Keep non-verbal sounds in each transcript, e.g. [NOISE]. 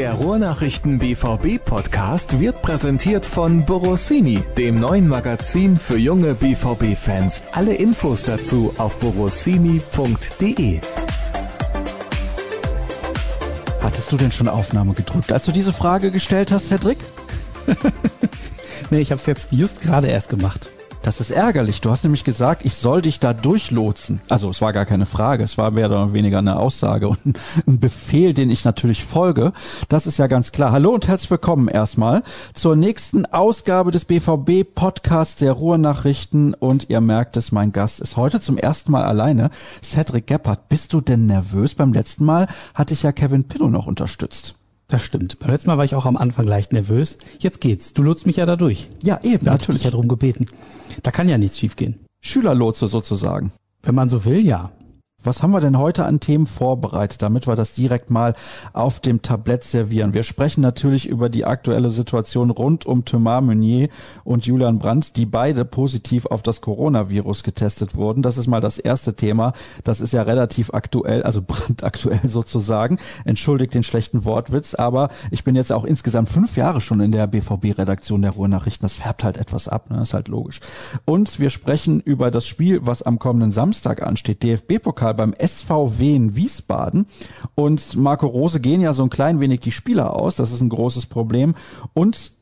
Der Ruhrnachrichten BVB Podcast wird präsentiert von Borossini, dem neuen Magazin für junge BVB Fans. Alle Infos dazu auf borossini.de. Hattest du denn schon Aufnahme gedrückt, als du diese Frage gestellt hast, Cedric? [LAUGHS] nee, ich habe es jetzt just gerade erst gemacht. Das ist ärgerlich. Du hast nämlich gesagt, ich soll dich da durchlotsen. Also es war gar keine Frage, es war mehr oder weniger eine Aussage und ein Befehl, den ich natürlich folge. Das ist ja ganz klar. Hallo und herzlich willkommen erstmal zur nächsten Ausgabe des BVB Podcasts der Ruhrnachrichten. Und ihr merkt es, mein Gast ist heute zum ersten Mal alleine. Cedric Gebhardt, bist du denn nervös? Beim letzten Mal hatte ich ja Kevin Pinno noch unterstützt. Das stimmt. Beim letzten Mal war ich auch am Anfang leicht nervös. Jetzt geht's. Du lotst mich ja da durch. Ja, eben, da natürlich. Ich ja drum gebeten. Da kann ja nichts schiefgehen. Schülerlotse sozusagen. Wenn man so will, ja. Was haben wir denn heute an Themen vorbereitet, damit wir das direkt mal auf dem Tablett servieren? Wir sprechen natürlich über die aktuelle Situation rund um Thomas Meunier und Julian Brandt, die beide positiv auf das Coronavirus getestet wurden. Das ist mal das erste Thema. Das ist ja relativ aktuell, also [LAUGHS] brandaktuell sozusagen. Entschuldigt den schlechten Wortwitz, aber ich bin jetzt auch insgesamt fünf Jahre schon in der BVB-Redaktion der Ruhrnachrichten. Das färbt halt etwas ab, ne? ist halt logisch. Und wir sprechen über das Spiel, was am kommenden Samstag ansteht, DFB-Pokal Pokal beim SVW in Wiesbaden. Und Marco Rose gehen ja so ein klein wenig die Spieler aus. Das ist ein großes Problem. Und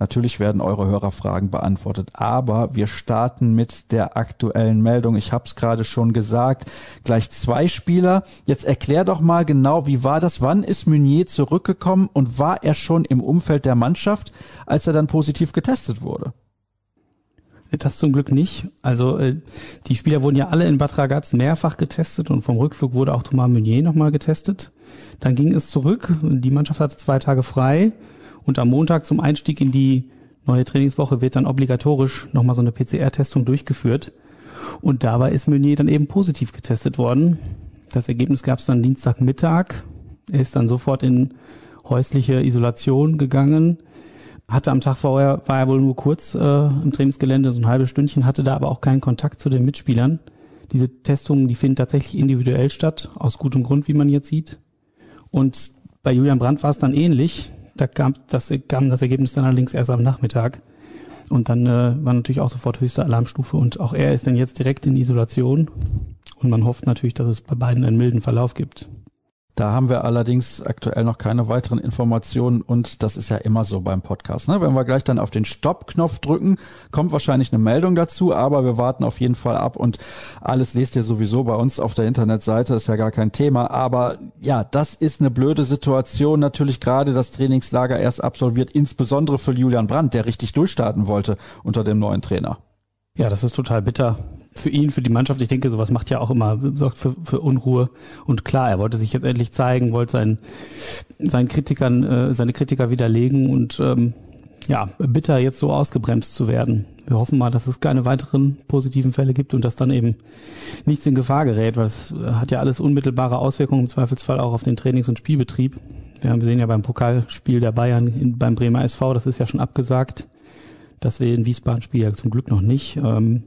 Natürlich werden eure Hörerfragen beantwortet, aber wir starten mit der aktuellen Meldung. Ich habe es gerade schon gesagt, gleich zwei Spieler. Jetzt erklär doch mal genau, wie war das? Wann ist Meunier zurückgekommen und war er schon im Umfeld der Mannschaft, als er dann positiv getestet wurde? Das zum Glück nicht. Also äh, die Spieler wurden ja alle in Bad Ragaz mehrfach getestet und vom Rückflug wurde auch Thomas Meunier nochmal getestet. Dann ging es zurück. Die Mannschaft hatte zwei Tage frei und am Montag zum Einstieg in die neue Trainingswoche wird dann obligatorisch nochmal so eine PCR-Testung durchgeführt. Und dabei ist Meunier dann eben positiv getestet worden. Das Ergebnis gab es dann Dienstagmittag. Er ist dann sofort in häusliche Isolation gegangen hatte am Tag vorher, war er wohl nur kurz äh, im Trainingsgelände, so ein halbes Stündchen, hatte da aber auch keinen Kontakt zu den Mitspielern. Diese Testungen, die finden tatsächlich individuell statt, aus gutem Grund, wie man jetzt sieht. Und bei Julian Brandt war es dann ähnlich. Da kam das, kam das Ergebnis dann allerdings erst am Nachmittag. Und dann äh, war natürlich auch sofort höchste Alarmstufe. Und auch er ist dann jetzt direkt in Isolation. Und man hofft natürlich, dass es bei beiden einen milden Verlauf gibt. Da haben wir allerdings aktuell noch keine weiteren Informationen und das ist ja immer so beim Podcast. Ne? Wenn wir gleich dann auf den Stopp-Knopf drücken, kommt wahrscheinlich eine Meldung dazu, aber wir warten auf jeden Fall ab und alles lest ihr sowieso bei uns auf der Internetseite, ist ja gar kein Thema. Aber ja, das ist eine blöde Situation. Natürlich gerade das Trainingslager erst absolviert, insbesondere für Julian Brandt, der richtig durchstarten wollte unter dem neuen Trainer. Ja, das ist total bitter für ihn, für die Mannschaft. Ich denke, sowas macht ja auch immer, sorgt für, für Unruhe. Und klar, er wollte sich jetzt endlich zeigen, wollte seinen, seinen Kritikern, äh, seine Kritiker widerlegen und ähm, ja, bitter jetzt so ausgebremst zu werden. Wir hoffen mal, dass es keine weiteren positiven Fälle gibt und dass dann eben nichts in Gefahr gerät, weil es hat ja alles unmittelbare Auswirkungen, im Zweifelsfall auch auf den Trainings- und Spielbetrieb. Wir haben gesehen ja beim Pokalspiel der Bayern in, beim Bremer SV, das ist ja schon abgesagt. Das wir in Wiesbaden spielen ja zum Glück noch nicht. Ähm,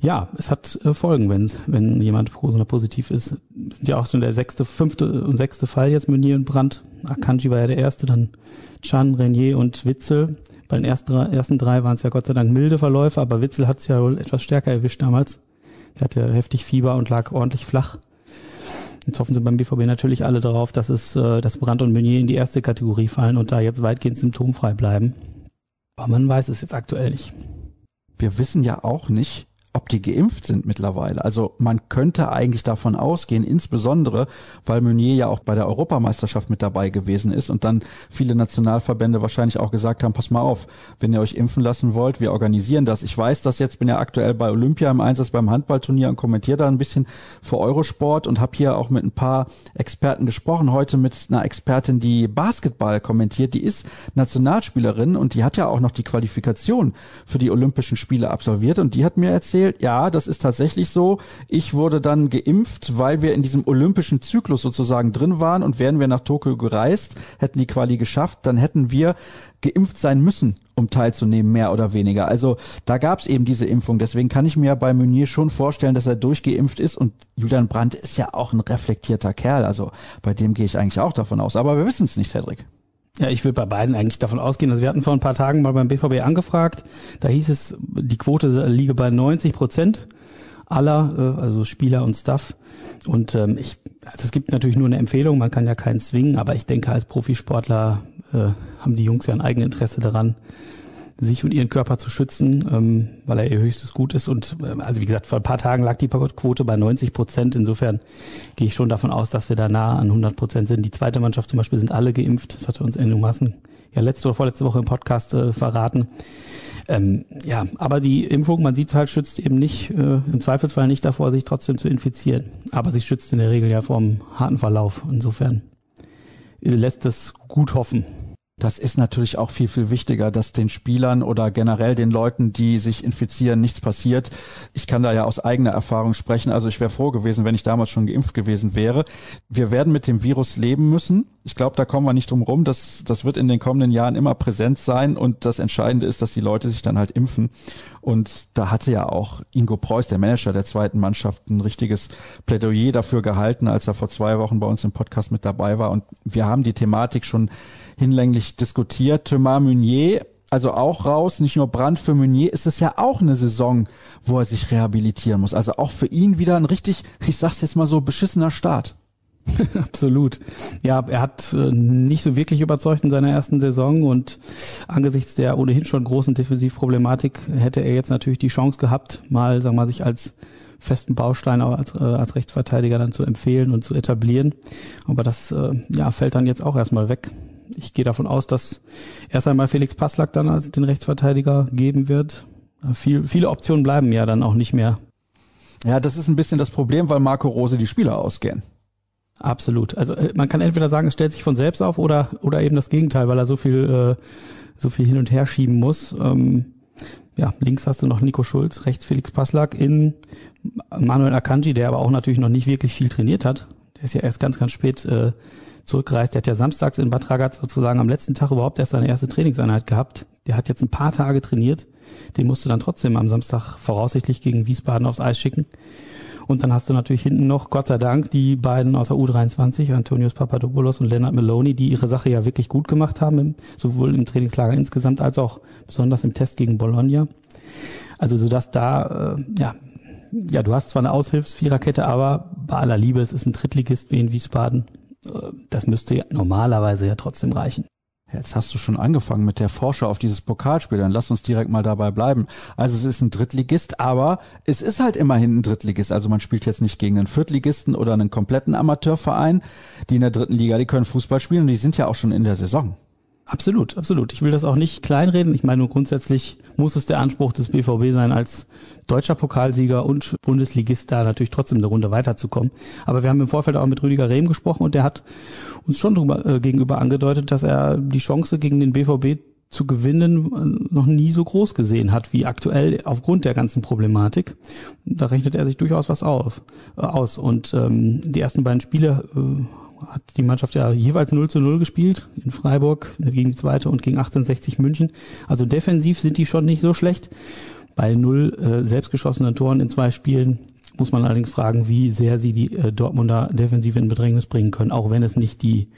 ja, es hat äh, Folgen, wenn, wenn jemand positiv ist. sind ja auch schon der sechste, fünfte und sechste Fall jetzt mit Nier und Brandt. Akanji war ja der erste, dann Chan, Renier und Witzel. Bei den ersten drei, waren es ja Gott sei Dank milde Verläufe, aber Witzel hat es ja wohl etwas stärker erwischt damals. Der hatte heftig Fieber und lag ordentlich flach. Jetzt hoffen sie beim BVB natürlich alle darauf, dass es, äh, dass Brandt und Meunier in die erste Kategorie fallen und da jetzt weitgehend symptomfrei bleiben. Aber man weiß es jetzt aktuell nicht. Wir wissen ja auch nicht, ob die geimpft sind mittlerweile. Also man könnte eigentlich davon ausgehen, insbesondere weil Meunier ja auch bei der Europameisterschaft mit dabei gewesen ist und dann viele Nationalverbände wahrscheinlich auch gesagt haben, pass mal auf, wenn ihr euch impfen lassen wollt, wir organisieren das. Ich weiß das jetzt, bin ja aktuell bei Olympia im Einsatz beim Handballturnier und kommentiere da ein bisschen für Eurosport und habe hier auch mit ein paar Experten gesprochen. Heute mit einer Expertin, die Basketball kommentiert, die ist Nationalspielerin und die hat ja auch noch die Qualifikation für die Olympischen Spiele absolviert und die hat mir erzählt, erzählt, ja, das ist tatsächlich so. Ich wurde dann geimpft, weil wir in diesem olympischen Zyklus sozusagen drin waren und wären wir nach Tokio gereist, hätten die Quali geschafft, dann hätten wir geimpft sein müssen, um teilzunehmen, mehr oder weniger. Also da gab es eben diese Impfung. Deswegen kann ich mir bei Meunier schon vorstellen, dass er durchgeimpft ist. Und Julian Brandt ist ja auch ein reflektierter Kerl. Also bei dem gehe ich eigentlich auch davon aus. Aber wir wissen es nicht, Cedric. Ja, ich will bei beiden eigentlich davon ausgehen. Also wir hatten vor ein paar Tagen mal beim BVB angefragt. Da hieß es, die Quote liege bei 90 Prozent aller, äh, also Spieler und Staff. Und ähm, ich, also es gibt natürlich nur eine Empfehlung, man kann ja keinen zwingen, aber ich denke, als Profisportler äh, haben die Jungs ja ein eigenes Interesse daran, sich und ihren Körper zu schützen, ähm, weil er ihr höchstes Gut ist. Und ähm, also wie gesagt, vor ein paar Tagen lag die Quote bei 90 Prozent. Insofern gehe ich schon davon aus, dass wir da nah an 100 Prozent sind. Die zweite Mannschaft zum Beispiel sind alle geimpft. Das hatte uns Endo Massen ja letzte oder vorletzte Woche im Podcast äh, verraten. Ähm, ja, aber die Impfung, man sieht es halt, schützt eben nicht, äh, im Zweifelsfall nicht davor, sich trotzdem zu infizieren. Aber sie schützt in der Regel ja vor einem harten Verlauf. Insofern lässt es gut hoffen. Das ist natürlich auch viel, viel wichtiger, dass den Spielern oder generell den Leuten, die sich infizieren, nichts passiert. Ich kann da ja aus eigener Erfahrung sprechen. Also ich wäre froh gewesen, wenn ich damals schon geimpft gewesen wäre. Wir werden mit dem Virus leben müssen. Ich glaube, da kommen wir nicht drum rum. Das, das wird in den kommenden Jahren immer präsent sein. Und das Entscheidende ist, dass die Leute sich dann halt impfen. Und da hatte ja auch Ingo Preuß, der Manager der zweiten Mannschaft, ein richtiges Plädoyer dafür gehalten, als er vor zwei Wochen bei uns im Podcast mit dabei war. Und wir haben die Thematik schon hinlänglich diskutiert. Thomas Meunier, also auch raus, nicht nur Brand für Meunier, ist es ja auch eine Saison, wo er sich rehabilitieren muss. Also auch für ihn wieder ein richtig, ich sag's jetzt mal so, beschissener Start. [LAUGHS] Absolut. Ja, er hat äh, nicht so wirklich überzeugt in seiner ersten Saison und angesichts der ohnehin schon großen Defensivproblematik hätte er jetzt natürlich die Chance gehabt, mal, sagen wir mal, sich als festen Baustein als, äh, als Rechtsverteidiger dann zu empfehlen und zu etablieren. Aber das äh, ja, fällt dann jetzt auch erstmal weg ich gehe davon aus, dass erst einmal Felix Passlack dann als den Rechtsverteidiger geben wird. Viel, viele Optionen bleiben ja dann auch nicht mehr. Ja, das ist ein bisschen das Problem, weil Marco Rose die Spieler ausgehen. Absolut. Also äh, man kann entweder sagen, es stellt sich von selbst auf oder oder eben das Gegenteil, weil er so viel äh, so viel hin und her schieben muss. Ähm, ja, links hast du noch Nico Schulz, rechts Felix Passlack, in Manuel Akanji, der aber auch natürlich noch nicht wirklich viel trainiert hat. Der ist ja erst ganz, ganz spät äh, zurückgereist. Der hat ja samstags in Bad Ragaz sozusagen am letzten Tag überhaupt erst seine erste Trainingseinheit gehabt. Der hat jetzt ein paar Tage trainiert. Den musst du dann trotzdem am Samstag voraussichtlich gegen Wiesbaden aufs Eis schicken. Und dann hast du natürlich hinten noch, Gott sei Dank, die beiden aus der U23, Antonius Papadopoulos und Leonard Maloney, die ihre Sache ja wirklich gut gemacht haben, sowohl im Trainingslager insgesamt als auch besonders im Test gegen Bologna. Also so dass da, äh, ja, ja, du hast zwar eine Aushilfsviererkette, aber bei aller Liebe, es ist ein Drittligist wie in Wiesbaden das müsste ja normalerweise ja trotzdem reichen. Jetzt hast du schon angefangen mit der Vorschau auf dieses Pokalspiel, dann lass uns direkt mal dabei bleiben. Also es ist ein Drittligist, aber es ist halt immerhin ein Drittligist. Also man spielt jetzt nicht gegen einen Viertligisten oder einen kompletten Amateurverein, die in der dritten Liga, die können Fußball spielen und die sind ja auch schon in der Saison. Absolut, absolut. Ich will das auch nicht kleinreden. Ich meine, nur grundsätzlich muss es der Anspruch des BVB sein, als deutscher Pokalsieger und Bundesligist da natürlich trotzdem eine Runde weiterzukommen. Aber wir haben im Vorfeld auch mit Rüdiger Rehm gesprochen und der hat uns schon drüber, äh, gegenüber angedeutet, dass er die Chance gegen den BVB zu gewinnen äh, noch nie so groß gesehen hat wie aktuell aufgrund der ganzen Problematik. Da rechnet er sich durchaus was auf, äh, aus. Und ähm, die ersten beiden Spiele äh, hat die Mannschaft ja jeweils 0 zu 0 gespielt, in Freiburg gegen die zweite und gegen 1860 München. Also defensiv sind die schon nicht so schlecht. Bei null äh, selbstgeschossenen Toren in zwei Spielen muss man allerdings fragen, wie sehr sie die äh, Dortmunder Defensive in Bedrängnis bringen können, auch wenn es nicht die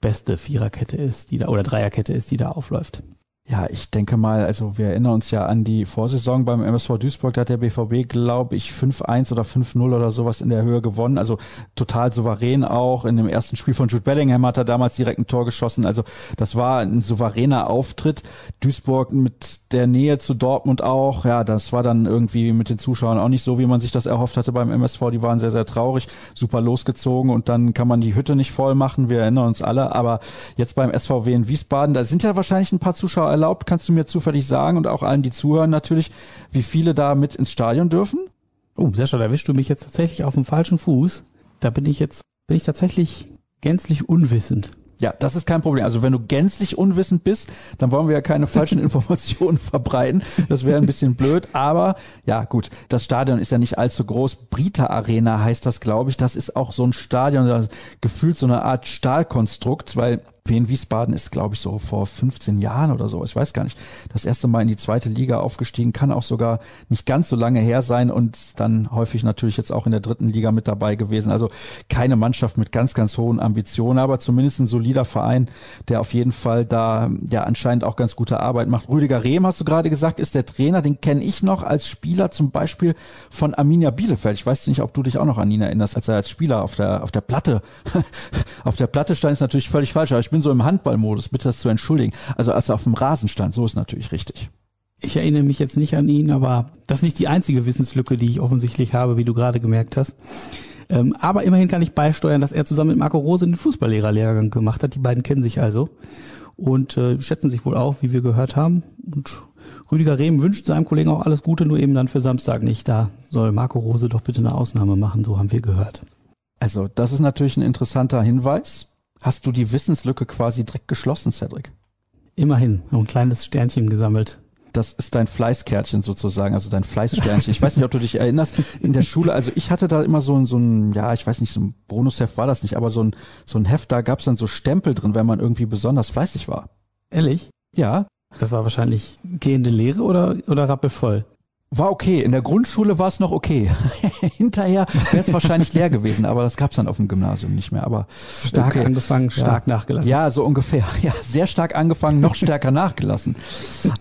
beste Viererkette ist, die da oder Dreierkette ist, die da aufläuft. Ja, ich denke mal, also wir erinnern uns ja an die Vorsaison beim MSV Duisburg, da hat der BVB, glaube ich, 5-1 oder 5-0 oder sowas in der Höhe gewonnen. Also total souverän auch. In dem ersten Spiel von Jude Bellingham hat er damals direkt ein Tor geschossen. Also das war ein souveräner Auftritt. Duisburg mit der Nähe zu Dortmund auch. Ja, das war dann irgendwie mit den Zuschauern auch nicht so, wie man sich das erhofft hatte beim MSV. Die waren sehr, sehr traurig, super losgezogen und dann kann man die Hütte nicht voll machen. Wir erinnern uns alle. Aber jetzt beim SVW in Wiesbaden, da sind ja wahrscheinlich ein paar Zuschauer erlaubt. Kannst du mir zufällig sagen und auch allen, die zuhören natürlich, wie viele da mit ins Stadion dürfen? Oh, Sascha, da erwischst du mich jetzt tatsächlich auf dem falschen Fuß. Da bin ich jetzt, bin ich tatsächlich gänzlich unwissend. Ja, das ist kein Problem. Also wenn du gänzlich unwissend bist, dann wollen wir ja keine falschen [LAUGHS] Informationen verbreiten. Das wäre ein bisschen blöd. Aber ja, gut, das Stadion ist ja nicht allzu groß. Brita Arena heißt das, glaube ich. Das ist auch so ein Stadion, das gefühlt so eine Art Stahlkonstrukt, weil Wien Wiesbaden ist, glaube ich, so vor 15 Jahren oder so, ich weiß gar nicht, das erste Mal in die zweite Liga aufgestiegen, kann auch sogar nicht ganz so lange her sein und dann häufig natürlich jetzt auch in der dritten Liga mit dabei gewesen. Also keine Mannschaft mit ganz, ganz hohen Ambitionen, aber zumindest ein solider Verein, der auf jeden Fall da ja anscheinend auch ganz gute Arbeit macht. Rüdiger Rehm, hast du gerade gesagt, ist der Trainer, den kenne ich noch als Spieler zum Beispiel von Arminia Bielefeld. Ich weiß nicht, ob du dich auch noch an ihn erinnerst, als er als Spieler auf der, auf der Platte, [LAUGHS] auf der Platte stand, ist natürlich völlig falsch, aber ich bin so im Handballmodus, bitte das zu entschuldigen. Also als er auf dem Rasen stand, so ist natürlich richtig. Ich erinnere mich jetzt nicht an ihn, aber das ist nicht die einzige Wissenslücke, die ich offensichtlich habe, wie du gerade gemerkt hast. Ähm, aber immerhin kann ich beisteuern, dass er zusammen mit Marco Rose den Fußballlehrerlehrgang gemacht hat. Die beiden kennen sich also und äh, schätzen sich wohl auch, wie wir gehört haben. Und Rüdiger Rehm wünscht seinem Kollegen auch alles Gute, nur eben dann für Samstag nicht. Da soll Marco Rose doch bitte eine Ausnahme machen, so haben wir gehört. Also, das ist natürlich ein interessanter Hinweis. Hast du die Wissenslücke quasi direkt geschlossen, Cedric? Immerhin, ein kleines Sternchen gesammelt. Das ist dein Fleißkärtchen sozusagen, also dein Fleißsternchen. Ich weiß nicht, ob du dich erinnerst, in der Schule, also ich hatte da immer so ein, so ein, ja, ich weiß nicht, so ein Bonusheft war das nicht, aber so ein, so ein Heft, da gab's dann so Stempel drin, wenn man irgendwie besonders fleißig war. Ehrlich? Ja. Das war wahrscheinlich gehende Lehre oder, oder rappelvoll? War okay. In der Grundschule war es noch okay. [LAUGHS] Hinterher wäre es [LAUGHS] wahrscheinlich leer gewesen, aber das gab's dann auf dem Gymnasium nicht mehr. Aber stark okay. angefangen, stark ja. nachgelassen. Ja, so ungefähr. [LAUGHS] Ja, sehr stark angefangen, noch stärker nachgelassen.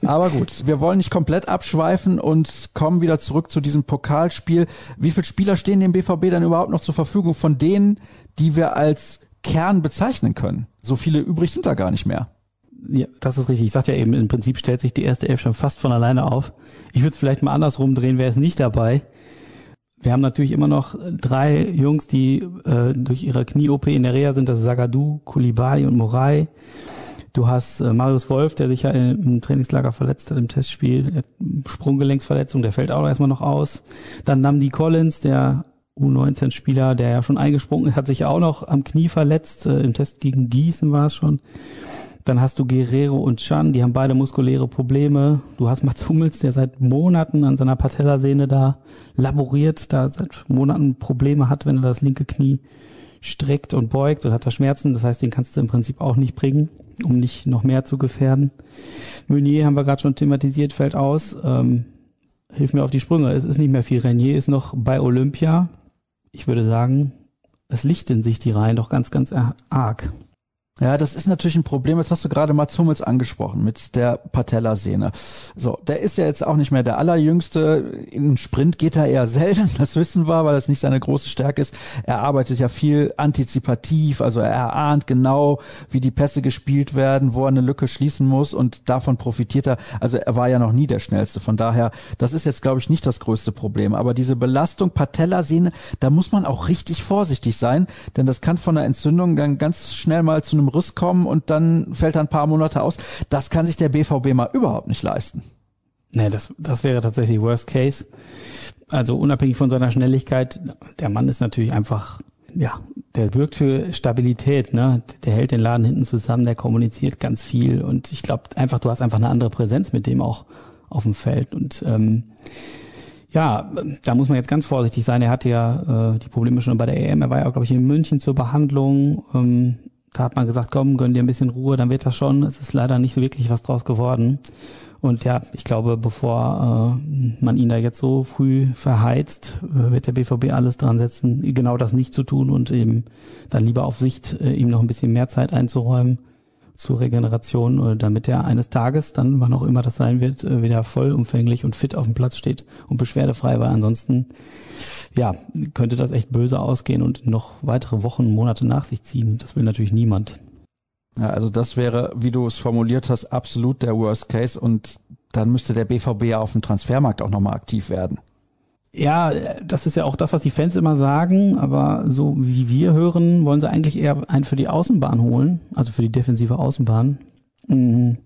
Aber gut, wir wollen nicht komplett abschweifen und kommen wieder zurück zu diesem Pokalspiel. Wie viele Spieler stehen dem BVB dann überhaupt noch zur Verfügung von denen, die wir als Kern bezeichnen können? So viele übrig sind da gar nicht mehr. Ja, das ist richtig. Ich sagte ja eben, im Prinzip stellt sich die erste Elf schon fast von alleine auf. Ich würde es vielleicht mal andersrum drehen, wer ist nicht dabei. Wir haben natürlich immer noch drei Jungs, die äh, durch ihre Knie-OP in der Reha sind. Das ist Sagadu, Kulibali und Morai. Du hast äh, Marius Wolf, der sich ja im Trainingslager verletzt hat im Testspiel. Sprunggelenksverletzung, der fällt auch erstmal noch aus. Dann Namdi Collins, der U19-Spieler, der ja schon eingesprungen ist, hat sich auch noch am Knie verletzt. Äh, Im Test gegen Gießen war es schon. Dann hast du Guerrero und Chan, die haben beide muskuläre Probleme. Du hast Mats Hummels, der seit Monaten an seiner Patellasehne da laboriert, da seit Monaten Probleme hat, wenn er das linke Knie streckt und beugt und hat da Schmerzen. Das heißt, den kannst du im Prinzip auch nicht bringen, um nicht noch mehr zu gefährden. Meunier haben wir gerade schon thematisiert, fällt aus. Ähm, hilf mir auf die Sprünge. Es ist nicht mehr viel. Renier ist noch bei Olympia. Ich würde sagen, es lichten sich die Reihen doch ganz, ganz arg. Ja, das ist natürlich ein Problem. Jetzt hast du gerade Mats Hummels angesprochen mit der Patellasehne. So, der ist ja jetzt auch nicht mehr der allerjüngste. In Sprint geht er eher selten, [LAUGHS] das wissen wir, weil das nicht seine große Stärke ist. Er arbeitet ja viel antizipativ, also er erahnt genau, wie die Pässe gespielt werden, wo er eine Lücke schließen muss und davon profitiert er. Also er war ja noch nie der schnellste. Von daher, das ist jetzt glaube ich nicht das größte Problem. Aber diese Belastung Patellasehne, da muss man auch richtig vorsichtig sein, denn das kann von einer Entzündung dann ganz schnell mal zu einem Riss kommen und dann fällt er ein paar Monate aus. Das kann sich der BVB mal überhaupt nicht leisten. Nee, das, das wäre tatsächlich Worst Case. Also unabhängig von seiner Schnelligkeit, der Mann ist natürlich einfach, ja, der wirkt für Stabilität, ne? Der hält den Laden hinten zusammen, der kommuniziert ganz viel und ich glaube einfach, du hast einfach eine andere Präsenz mit dem auch auf dem Feld und ähm, ja, da muss man jetzt ganz vorsichtig sein. Er hatte ja äh, die Probleme schon bei der EM. Er war ja, glaube ich, in München zur Behandlung. Ähm, da hat man gesagt, komm, gönn dir ein bisschen Ruhe, dann wird das schon. Es ist leider nicht wirklich was draus geworden. Und ja, ich glaube, bevor äh, man ihn da jetzt so früh verheizt, äh, wird der BVB alles dran setzen, genau das nicht zu tun und eben dann lieber auf Sicht äh, ihm noch ein bisschen mehr Zeit einzuräumen zur Regeneration, äh, damit er eines Tages, dann wann auch immer das sein wird, äh, wieder vollumfänglich und fit auf dem Platz steht und beschwerdefrei, weil ansonsten ja, könnte das echt böse ausgehen und noch weitere Wochen, Monate nach sich ziehen. Das will natürlich niemand. Ja, also das wäre, wie du es formuliert hast, absolut der Worst Case und dann müsste der BVB ja auf dem Transfermarkt auch nochmal aktiv werden. Ja, das ist ja auch das, was die Fans immer sagen, aber so wie wir hören, wollen sie eigentlich eher einen für die Außenbahn holen, also für die defensive Außenbahn. Mhm.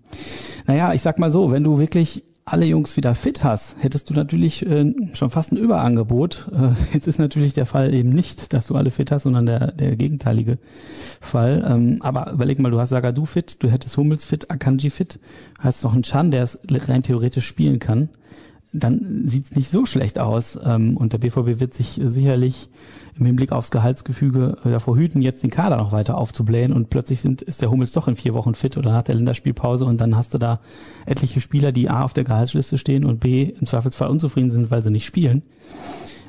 Naja, ich sag mal so, wenn du wirklich alle Jungs wieder fit hast, hättest du natürlich äh, schon fast ein Überangebot. Äh, jetzt ist natürlich der Fall eben nicht, dass du alle fit hast, sondern der, der gegenteilige Fall. Ähm, aber überleg mal, du hast Sagadu fit, du hättest Hummels fit, Akanji fit, hast noch einen Chan, der es rein theoretisch spielen kann. Dann sieht's nicht so schlecht aus. Ähm, und der BVB wird sich sicherlich im Hinblick aufs Gehaltsgefüge äh, davor hüten, jetzt den Kader noch weiter aufzublähen und plötzlich sind, ist der Hummels doch in vier Wochen fit oder hat der Länderspielpause und dann hast du da etliche Spieler, die A auf der Gehaltsliste stehen und B im Zweifelsfall unzufrieden sind, weil sie nicht spielen.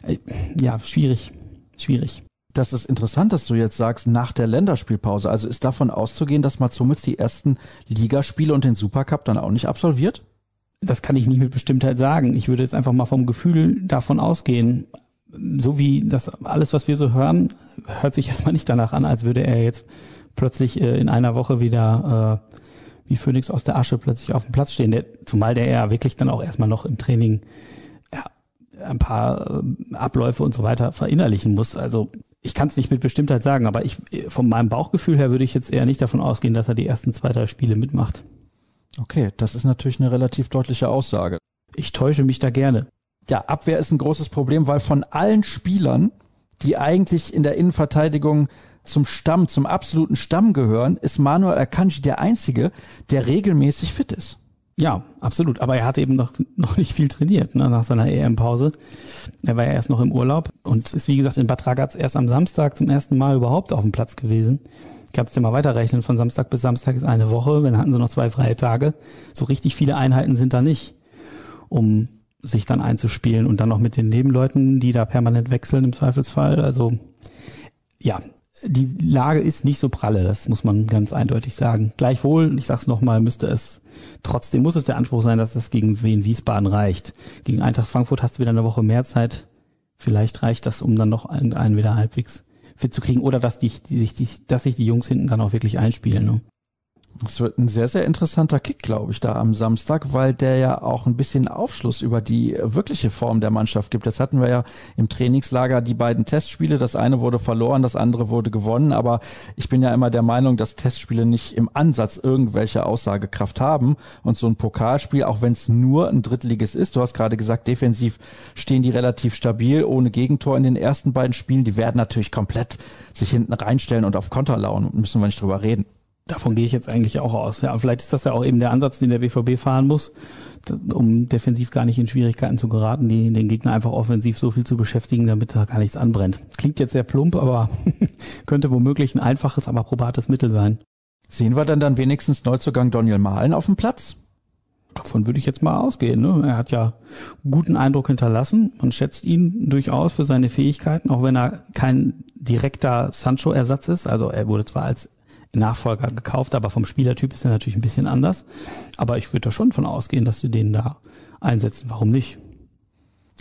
Äh, ja, schwierig, schwierig. Das ist interessant, dass du jetzt sagst, nach der Länderspielpause. Also ist davon auszugehen, dass Mats Hummels die ersten Ligaspiele und den Supercup dann auch nicht absolviert? Das kann ich nicht mit Bestimmtheit sagen. Ich würde jetzt einfach mal vom Gefühl davon ausgehen. So wie das alles, was wir so hören, hört sich erstmal nicht danach an, als würde er jetzt plötzlich äh, in einer Woche wieder äh, wie Phoenix aus der Asche plötzlich auf dem Platz stehen. Der, zumal der ja wirklich dann auch erstmal noch im Training ja, ein paar äh, Abläufe und so weiter verinnerlichen muss. Also ich kann es nicht mit Bestimmtheit sagen, aber ich von meinem Bauchgefühl her würde ich jetzt eher nicht davon ausgehen, dass er die ersten zwei, drei Spiele mitmacht. Okay, das ist natürlich eine relativ deutliche Aussage. Ich täusche mich da gerne. Ja, Abwehr ist ein großes Problem, weil von allen Spielern, die eigentlich in der Innenverteidigung zum Stamm, zum absoluten Stamm gehören, ist Manuel Akanji der einzige, der regelmäßig fit ist. Ja, absolut. Aber er hat eben noch, noch nicht viel trainiert ne, nach seiner EM-Pause. Er war ja erst noch im Urlaub und ist, wie gesagt, in Bad Ragaz erst am Samstag zum ersten Mal überhaupt auf dem Platz gewesen. Ich kann es dir mal weiterrechnen. Von Samstag bis Samstag ist eine Woche. Dann hatten sie noch zwei freie Tage. So richtig viele Einheiten sind da nicht, um sich dann einzuspielen und dann noch mit den Nebenleuten, die da permanent wechseln im Zweifelsfall. Also ja, die Lage ist nicht so pralle, das muss man ganz eindeutig sagen. Gleichwohl, ich sag's nochmal, müsste es trotzdem muss es der Anspruch sein, dass das gegen Wien Wiesbaden reicht. Gegen Eintracht Frankfurt hast du wieder eine Woche mehr Zeit. Vielleicht reicht das, um dann noch einen wieder halbwegs fit zu kriegen oder dass die, die sich die, dass sich die Jungs hinten dann auch wirklich einspielen. Ne? Es wird ein sehr, sehr interessanter Kick, glaube ich, da am Samstag, weil der ja auch ein bisschen Aufschluss über die wirkliche Form der Mannschaft gibt. Jetzt hatten wir ja im Trainingslager die beiden Testspiele. Das eine wurde verloren, das andere wurde gewonnen. Aber ich bin ja immer der Meinung, dass Testspiele nicht im Ansatz irgendwelche Aussagekraft haben. Und so ein Pokalspiel, auch wenn es nur ein Drittliges ist, du hast gerade gesagt, defensiv stehen die relativ stabil, ohne Gegentor in den ersten beiden Spielen. Die werden natürlich komplett sich hinten reinstellen und auf Konter lauern. Müssen wir nicht drüber reden. Davon gehe ich jetzt eigentlich auch aus. Ja, vielleicht ist das ja auch eben der Ansatz, den der BVB fahren muss, um defensiv gar nicht in Schwierigkeiten zu geraten, die, den Gegner einfach offensiv so viel zu beschäftigen, damit da gar nichts anbrennt. Klingt jetzt sehr plump, aber [LAUGHS] könnte womöglich ein einfaches, aber probates Mittel sein. Sehen wir dann dann wenigstens Neuzugang Daniel Mahlen auf dem Platz? Davon würde ich jetzt mal ausgehen. Ne? Er hat ja guten Eindruck hinterlassen. Man schätzt ihn durchaus für seine Fähigkeiten, auch wenn er kein direkter Sancho-Ersatz ist. Also er wurde zwar als Nachfolger gekauft, aber vom Spielertyp ist er natürlich ein bisschen anders. Aber ich würde da schon von ausgehen, dass sie den da einsetzen. Warum nicht?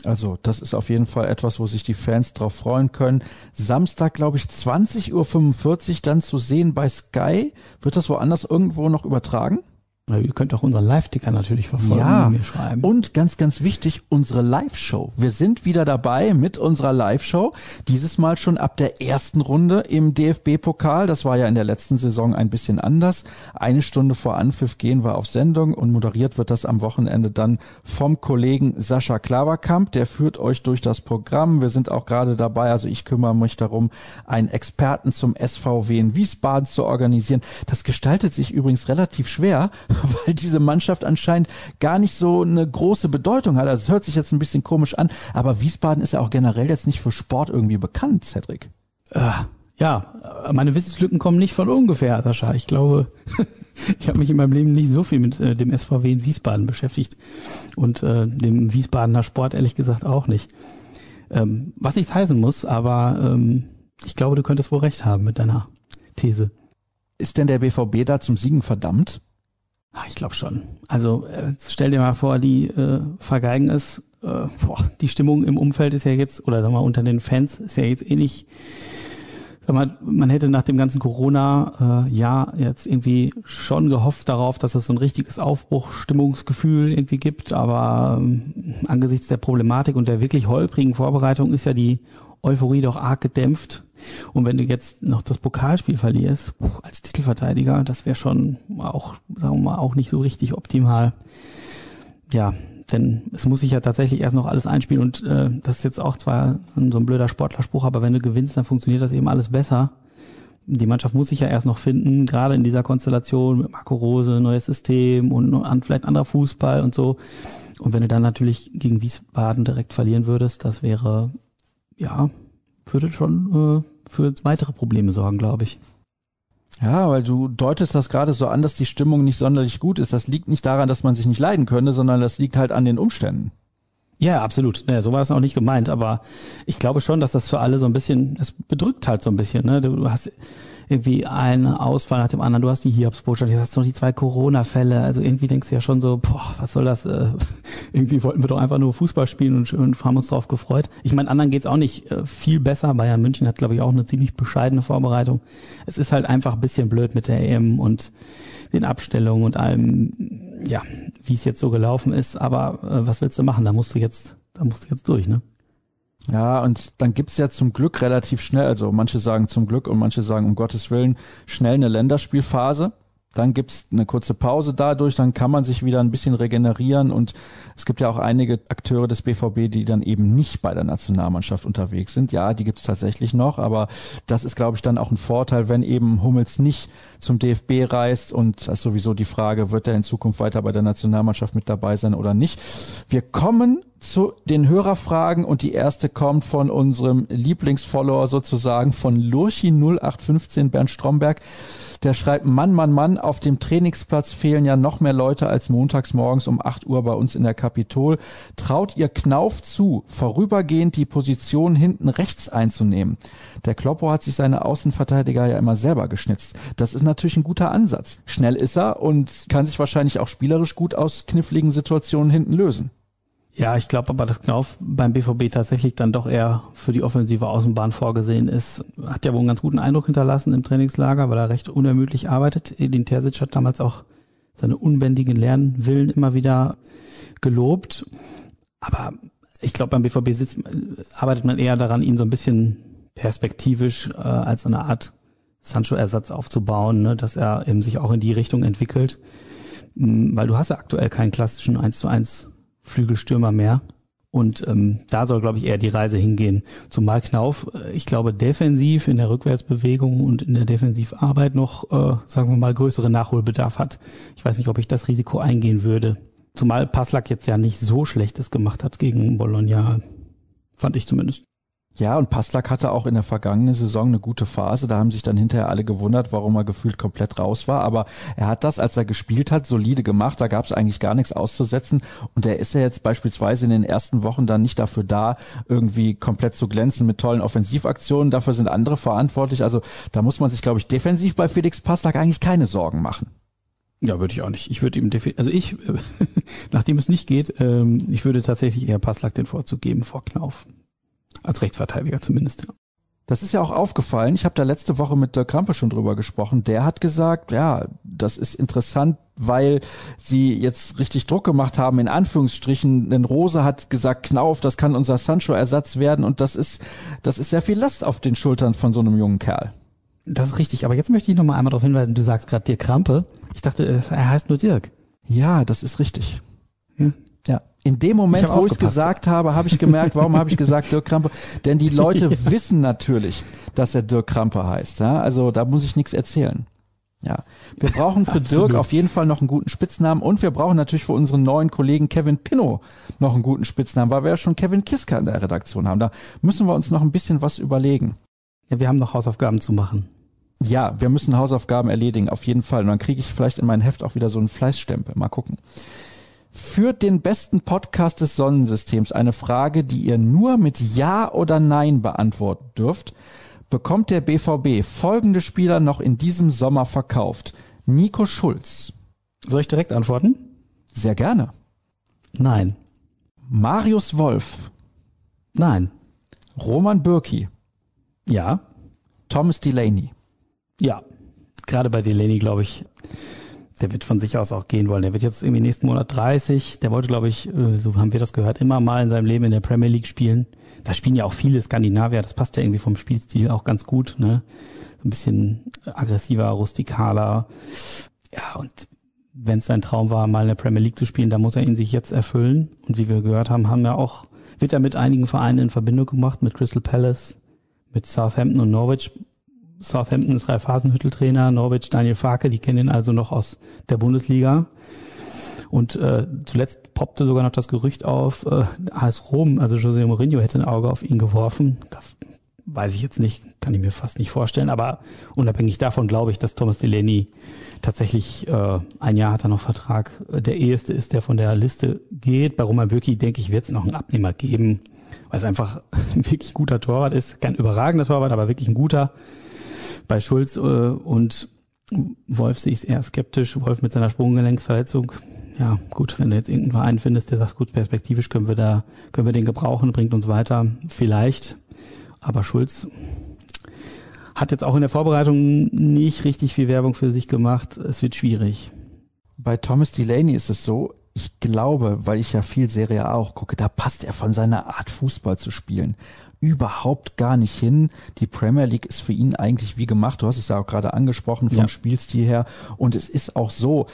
Also das ist auf jeden Fall etwas, wo sich die Fans drauf freuen können. Samstag, glaube ich, 20.45 Uhr dann zu sehen bei Sky. Wird das woanders irgendwo noch übertragen? Ihr könnt auch unseren Live-Ticker natürlich verfolgen ja, mir schreiben. Und ganz, ganz wichtig, unsere Live-Show. Wir sind wieder dabei mit unserer Live-Show. Dieses Mal schon ab der ersten Runde im DFB-Pokal. Das war ja in der letzten Saison ein bisschen anders. Eine Stunde vor Anpfiff gehen wir auf Sendung und moderiert wird das am Wochenende dann vom Kollegen Sascha Klaverkamp. Der führt euch durch das Programm. Wir sind auch gerade dabei, also ich kümmere mich darum, einen Experten zum SVW in Wiesbaden zu organisieren. Das gestaltet sich übrigens relativ schwer [LAUGHS] weil diese Mannschaft anscheinend gar nicht so eine große Bedeutung hat. Also es hört sich jetzt ein bisschen komisch an, aber Wiesbaden ist ja auch generell jetzt nicht für Sport irgendwie bekannt, Cedric. Äh, ja, meine Wissenslücken kommen nicht von ungefähr, Sascha. Ich glaube, [LAUGHS] ich habe mich in meinem Leben nicht so viel mit äh, dem SVW in Wiesbaden beschäftigt und äh, dem Wiesbadener Sport ehrlich gesagt auch nicht. Ähm, was nichts heißen muss, aber ähm, ich glaube, du könntest wohl recht haben mit deiner These. Ist denn der BVB da zum Siegen verdammt? Ah, ich glaube schon. Also äh, stell dir mal vor, die äh, vergeigen es. Äh, boah, die Stimmung im Umfeld ist ja jetzt, oder sag mal, unter den Fans ist ja jetzt eh nicht. Sag mal, man hätte nach dem ganzen Corona-Jahr äh, jetzt irgendwie schon gehofft darauf, dass es so ein richtiges Aufbruchstimmungsgefühl irgendwie gibt. Aber ähm, angesichts der Problematik und der wirklich holprigen Vorbereitung ist ja die Euphorie doch arg gedämpft. Und wenn du jetzt noch das Pokalspiel verlierst, als Titelverteidiger, das wäre schon auch, sagen wir mal, auch nicht so richtig optimal. Ja, denn es muss sich ja tatsächlich erst noch alles einspielen und äh, das ist jetzt auch zwar so ein blöder Sportlerspruch, aber wenn du gewinnst, dann funktioniert das eben alles besser. Die Mannschaft muss sich ja erst noch finden, gerade in dieser Konstellation mit Marco Rose, neues System und vielleicht anderer Fußball und so. Und wenn du dann natürlich gegen Wiesbaden direkt verlieren würdest, das wäre, ja, würde schon äh, für weitere Probleme sorgen, glaube ich. Ja, weil du deutest das gerade so an, dass die Stimmung nicht sonderlich gut ist. Das liegt nicht daran, dass man sich nicht leiden könnte, sondern das liegt halt an den Umständen. Ja, absolut. Ja, so war es auch nicht gemeint, aber ich glaube schon, dass das für alle so ein bisschen, es bedrückt halt so ein bisschen. Ne? Du hast irgendwie einen Ausfall nach dem anderen, du hast die Hiobsbotschaft, jetzt hast du noch die zwei Corona-Fälle, also irgendwie denkst du ja schon so, boah, was soll das, äh, [LAUGHS] irgendwie wollten wir doch einfach nur Fußball spielen und, und haben uns darauf gefreut. Ich meine, anderen geht's auch nicht äh, viel besser, Bayern München hat, glaube ich, auch eine ziemlich bescheidene Vorbereitung. Es ist halt einfach ein bisschen blöd mit der EM und den Abstellungen und allem, ja, wie es jetzt so gelaufen ist, aber äh, was willst du machen, da musst du jetzt, da musst du jetzt durch, ne? Ja, und dann gibt's ja zum Glück relativ schnell, also manche sagen zum Glück und manche sagen um Gottes Willen, schnell eine Länderspielphase. Dann gibt's eine kurze Pause dadurch, dann kann man sich wieder ein bisschen regenerieren und es gibt ja auch einige Akteure des BVB, die dann eben nicht bei der Nationalmannschaft unterwegs sind. Ja, die gibt's tatsächlich noch, aber das ist, glaube ich, dann auch ein Vorteil, wenn eben Hummels nicht zum DFB reist und das ist sowieso die Frage, wird er in Zukunft weiter bei der Nationalmannschaft mit dabei sein oder nicht. Wir kommen zu den Hörerfragen und die erste kommt von unserem Lieblingsfollower sozusagen von Lurchi 0815 Bernd Stromberg. Der schreibt, Mann, Mann, Mann, auf dem Trainingsplatz fehlen ja noch mehr Leute als montags morgens um 8 Uhr bei uns in der Kapitol. Traut ihr Knauf zu, vorübergehend die Position hinten rechts einzunehmen? Der Kloppo hat sich seine Außenverteidiger ja immer selber geschnitzt. Das ist natürlich ein guter Ansatz. Schnell ist er und kann sich wahrscheinlich auch spielerisch gut aus kniffligen Situationen hinten lösen. Ja, ich glaube aber, dass Knauf beim BVB tatsächlich dann doch eher für die offensive Außenbahn vorgesehen ist. Hat ja wohl einen ganz guten Eindruck hinterlassen im Trainingslager, weil er recht unermüdlich arbeitet. Edin Terzic hat damals auch seine unbändigen Lernwillen immer wieder gelobt. Aber ich glaube, beim BVB sitzt, arbeitet man eher daran, ihn so ein bisschen perspektivisch äh, als eine Art Sancho-Ersatz aufzubauen, ne? dass er eben sich auch in die Richtung entwickelt. Weil du hast ja aktuell keinen klassischen 1 zu 1 Flügelstürmer mehr. Und ähm, da soll, glaube ich, eher die Reise hingehen. Zumal Knauf, äh, ich glaube, defensiv in der Rückwärtsbewegung und in der Defensivarbeit noch, äh, sagen wir mal, größere Nachholbedarf hat. Ich weiß nicht, ob ich das Risiko eingehen würde. Zumal Passlack jetzt ja nicht so schlechtes gemacht hat gegen Bologna, fand ich zumindest. Ja, und Passlack hatte auch in der vergangenen Saison eine gute Phase. Da haben sich dann hinterher alle gewundert, warum er gefühlt komplett raus war. Aber er hat das, als er gespielt hat, solide gemacht. Da gab es eigentlich gar nichts auszusetzen. Und er ist ja jetzt beispielsweise in den ersten Wochen dann nicht dafür da, irgendwie komplett zu glänzen mit tollen Offensivaktionen. Dafür sind andere verantwortlich. Also da muss man sich, glaube ich, defensiv bei Felix Passlack eigentlich keine Sorgen machen. Ja, würde ich auch nicht. Ich würde ihm also ich, [LAUGHS] nachdem es nicht geht, ähm, ich würde tatsächlich eher Passlack den Vorzug geben vor Knauf. Als Rechtsverteidiger zumindest, ja. Das ist ja auch aufgefallen. Ich habe da letzte Woche mit Dirk Krampe schon drüber gesprochen. Der hat gesagt, ja, das ist interessant, weil sie jetzt richtig Druck gemacht haben, in Anführungsstrichen. Denn Rose hat gesagt, Knauf, das kann unser Sancho-Ersatz werden. Und das ist, das ist sehr viel Last auf den Schultern von so einem jungen Kerl. Das ist richtig. Aber jetzt möchte ich noch mal einmal darauf hinweisen, du sagst gerade Dirk Krampe. Ich dachte, er heißt nur Dirk. Ja, das ist richtig. Ja. Ja, in dem Moment, wo ich es gesagt habe, habe ich gemerkt, warum habe ich gesagt Dirk Krampe? Denn die Leute [LAUGHS] wissen natürlich, dass er Dirk Krampe heißt. Ja? Also da muss ich nichts erzählen. Ja, wir brauchen für Dirk auf jeden Fall noch einen guten Spitznamen und wir brauchen natürlich für unseren neuen Kollegen Kevin Pinnow noch einen guten Spitznamen, weil wir ja schon Kevin Kiska in der Redaktion haben. Da müssen wir uns noch ein bisschen was überlegen. Ja, wir haben noch Hausaufgaben zu machen. Ja, wir müssen Hausaufgaben erledigen, auf jeden Fall. Und dann kriege ich vielleicht in mein Heft auch wieder so einen Fleißstempel. Mal gucken für den besten Podcast des Sonnensystems eine Frage, die ihr nur mit Ja oder Nein beantworten dürft. Bekommt der BVB folgende Spieler noch in diesem Sommer verkauft? Nico Schulz. Soll ich direkt antworten? Sehr gerne. Nein. Marius Wolf. Nein. Roman Bürki. Ja. Thomas Delaney. Ja. Gerade bei Delaney, glaube ich, der wird von sich aus auch gehen wollen. Der wird jetzt irgendwie nächsten Monat 30. Der wollte, glaube ich, äh, so haben wir das gehört, immer mal in seinem Leben in der Premier League spielen. Da spielen ja auch viele Skandinavier. Das passt ja irgendwie vom Spielstil auch ganz gut. Ne? Ein bisschen aggressiver, rustikaler. Ja, und wenn es sein Traum war, mal in der Premier League zu spielen, dann muss er ihn sich jetzt erfüllen. Und wie wir gehört haben, haben wir auch, wird er mit einigen Vereinen in Verbindung gemacht, mit Crystal Palace, mit Southampton und Norwich Southampton ist Ralf Hasenhüttel Trainer, Norwich Daniel Farke, die kennen ihn also noch aus der Bundesliga. Und äh, zuletzt poppte sogar noch das Gerücht auf, äh, AS Rom, also José Mourinho hätte ein Auge auf ihn geworfen. Das weiß ich jetzt nicht, kann ich mir fast nicht vorstellen. Aber unabhängig davon glaube ich, dass Thomas Delaney tatsächlich äh, ein Jahr hat er noch Vertrag. Der eheste ist, der von der Liste geht. Bei Roman Bürki, denke ich, wird es noch einen Abnehmer geben, weil es einfach [LAUGHS] ein wirklich guter Torwart ist. Kein überragender Torwart, aber wirklich ein guter. Bei Schulz äh, und Wolf sehe ich es eher skeptisch. Wolf mit seiner Sprunggelenksverletzung. Ja, gut, wenn du jetzt irgendeinen Verein findest, der sagt, gut, perspektivisch können wir da, können wir den gebrauchen, bringt uns weiter. Vielleicht. Aber Schulz hat jetzt auch in der Vorbereitung nicht richtig viel Werbung für sich gemacht. Es wird schwierig. Bei Thomas Delaney ist es so, ich glaube, weil ich ja viel Serie A auch gucke, da passt er von seiner Art Fußball zu spielen überhaupt gar nicht hin. Die Premier League ist für ihn eigentlich wie gemacht. Du hast es ja auch gerade angesprochen vom ja. Spielstil her. Und es ist auch so,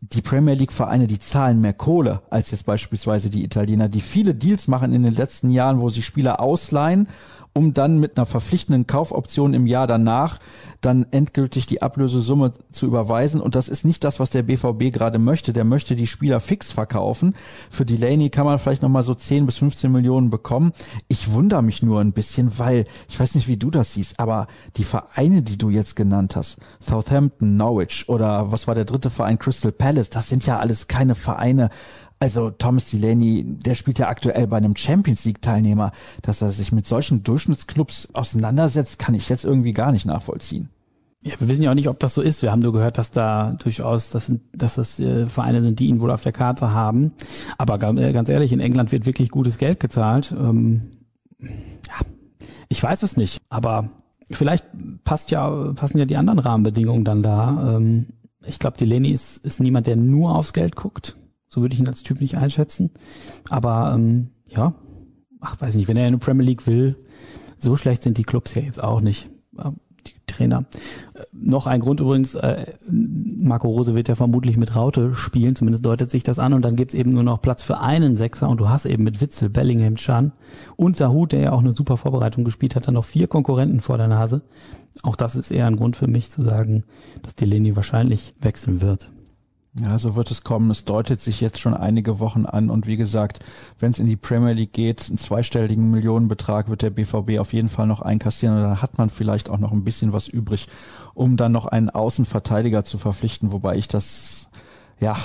die Premier League Vereine, die zahlen mehr Kohle als jetzt beispielsweise die Italiener, die viele Deals machen in den letzten Jahren, wo sie Spieler ausleihen um dann mit einer verpflichtenden Kaufoption im Jahr danach dann endgültig die Ablösesumme zu überweisen. Und das ist nicht das, was der BVB gerade möchte. Der möchte die Spieler fix verkaufen. Für Delaney kann man vielleicht nochmal so 10 bis 15 Millionen bekommen. Ich wundere mich nur ein bisschen, weil ich weiß nicht, wie du das siehst, aber die Vereine, die du jetzt genannt hast, Southampton, Norwich oder was war der dritte Verein, Crystal Palace, das sind ja alles keine Vereine, also Thomas Delaney, der spielt ja aktuell bei einem Champions League Teilnehmer, dass er sich mit solchen Durchschnittsclubs auseinandersetzt, kann ich jetzt irgendwie gar nicht nachvollziehen. Ja, wir wissen ja auch nicht, ob das so ist. Wir haben nur gehört, dass da durchaus, dass, dass das äh, Vereine sind, die ihn wohl auf der Karte haben. Aber äh, ganz ehrlich, in England wird wirklich gutes Geld gezahlt. Ähm, ja, ich weiß es nicht, aber vielleicht passt ja, passen ja die anderen Rahmenbedingungen dann da. Ähm, ich glaube, Delaney ist, ist niemand, der nur aufs Geld guckt. So würde ich ihn als Typ nicht einschätzen. Aber ähm, ja, ach, weiß nicht, wenn er in der Premier League will, so schlecht sind die Clubs ja jetzt auch nicht. Die Trainer. Äh, noch ein Grund übrigens, äh, Marco Rose wird ja vermutlich mit Raute spielen, zumindest deutet sich das an. Und dann gibt's eben nur noch Platz für einen Sechser und du hast eben mit Witzel, Bellingham, Chan und Dahut, der ja auch eine super Vorbereitung gespielt hat, dann noch vier Konkurrenten vor der Nase. Auch das ist eher ein Grund für mich zu sagen, dass Delaney wahrscheinlich wechseln wird. Ja, so wird es kommen. Es deutet sich jetzt schon einige Wochen an. Und wie gesagt, wenn es in die Premier League geht, einen zweistelligen Millionenbetrag wird der BVB auf jeden Fall noch einkassieren. Und dann hat man vielleicht auch noch ein bisschen was übrig, um dann noch einen Außenverteidiger zu verpflichten, wobei ich das ja,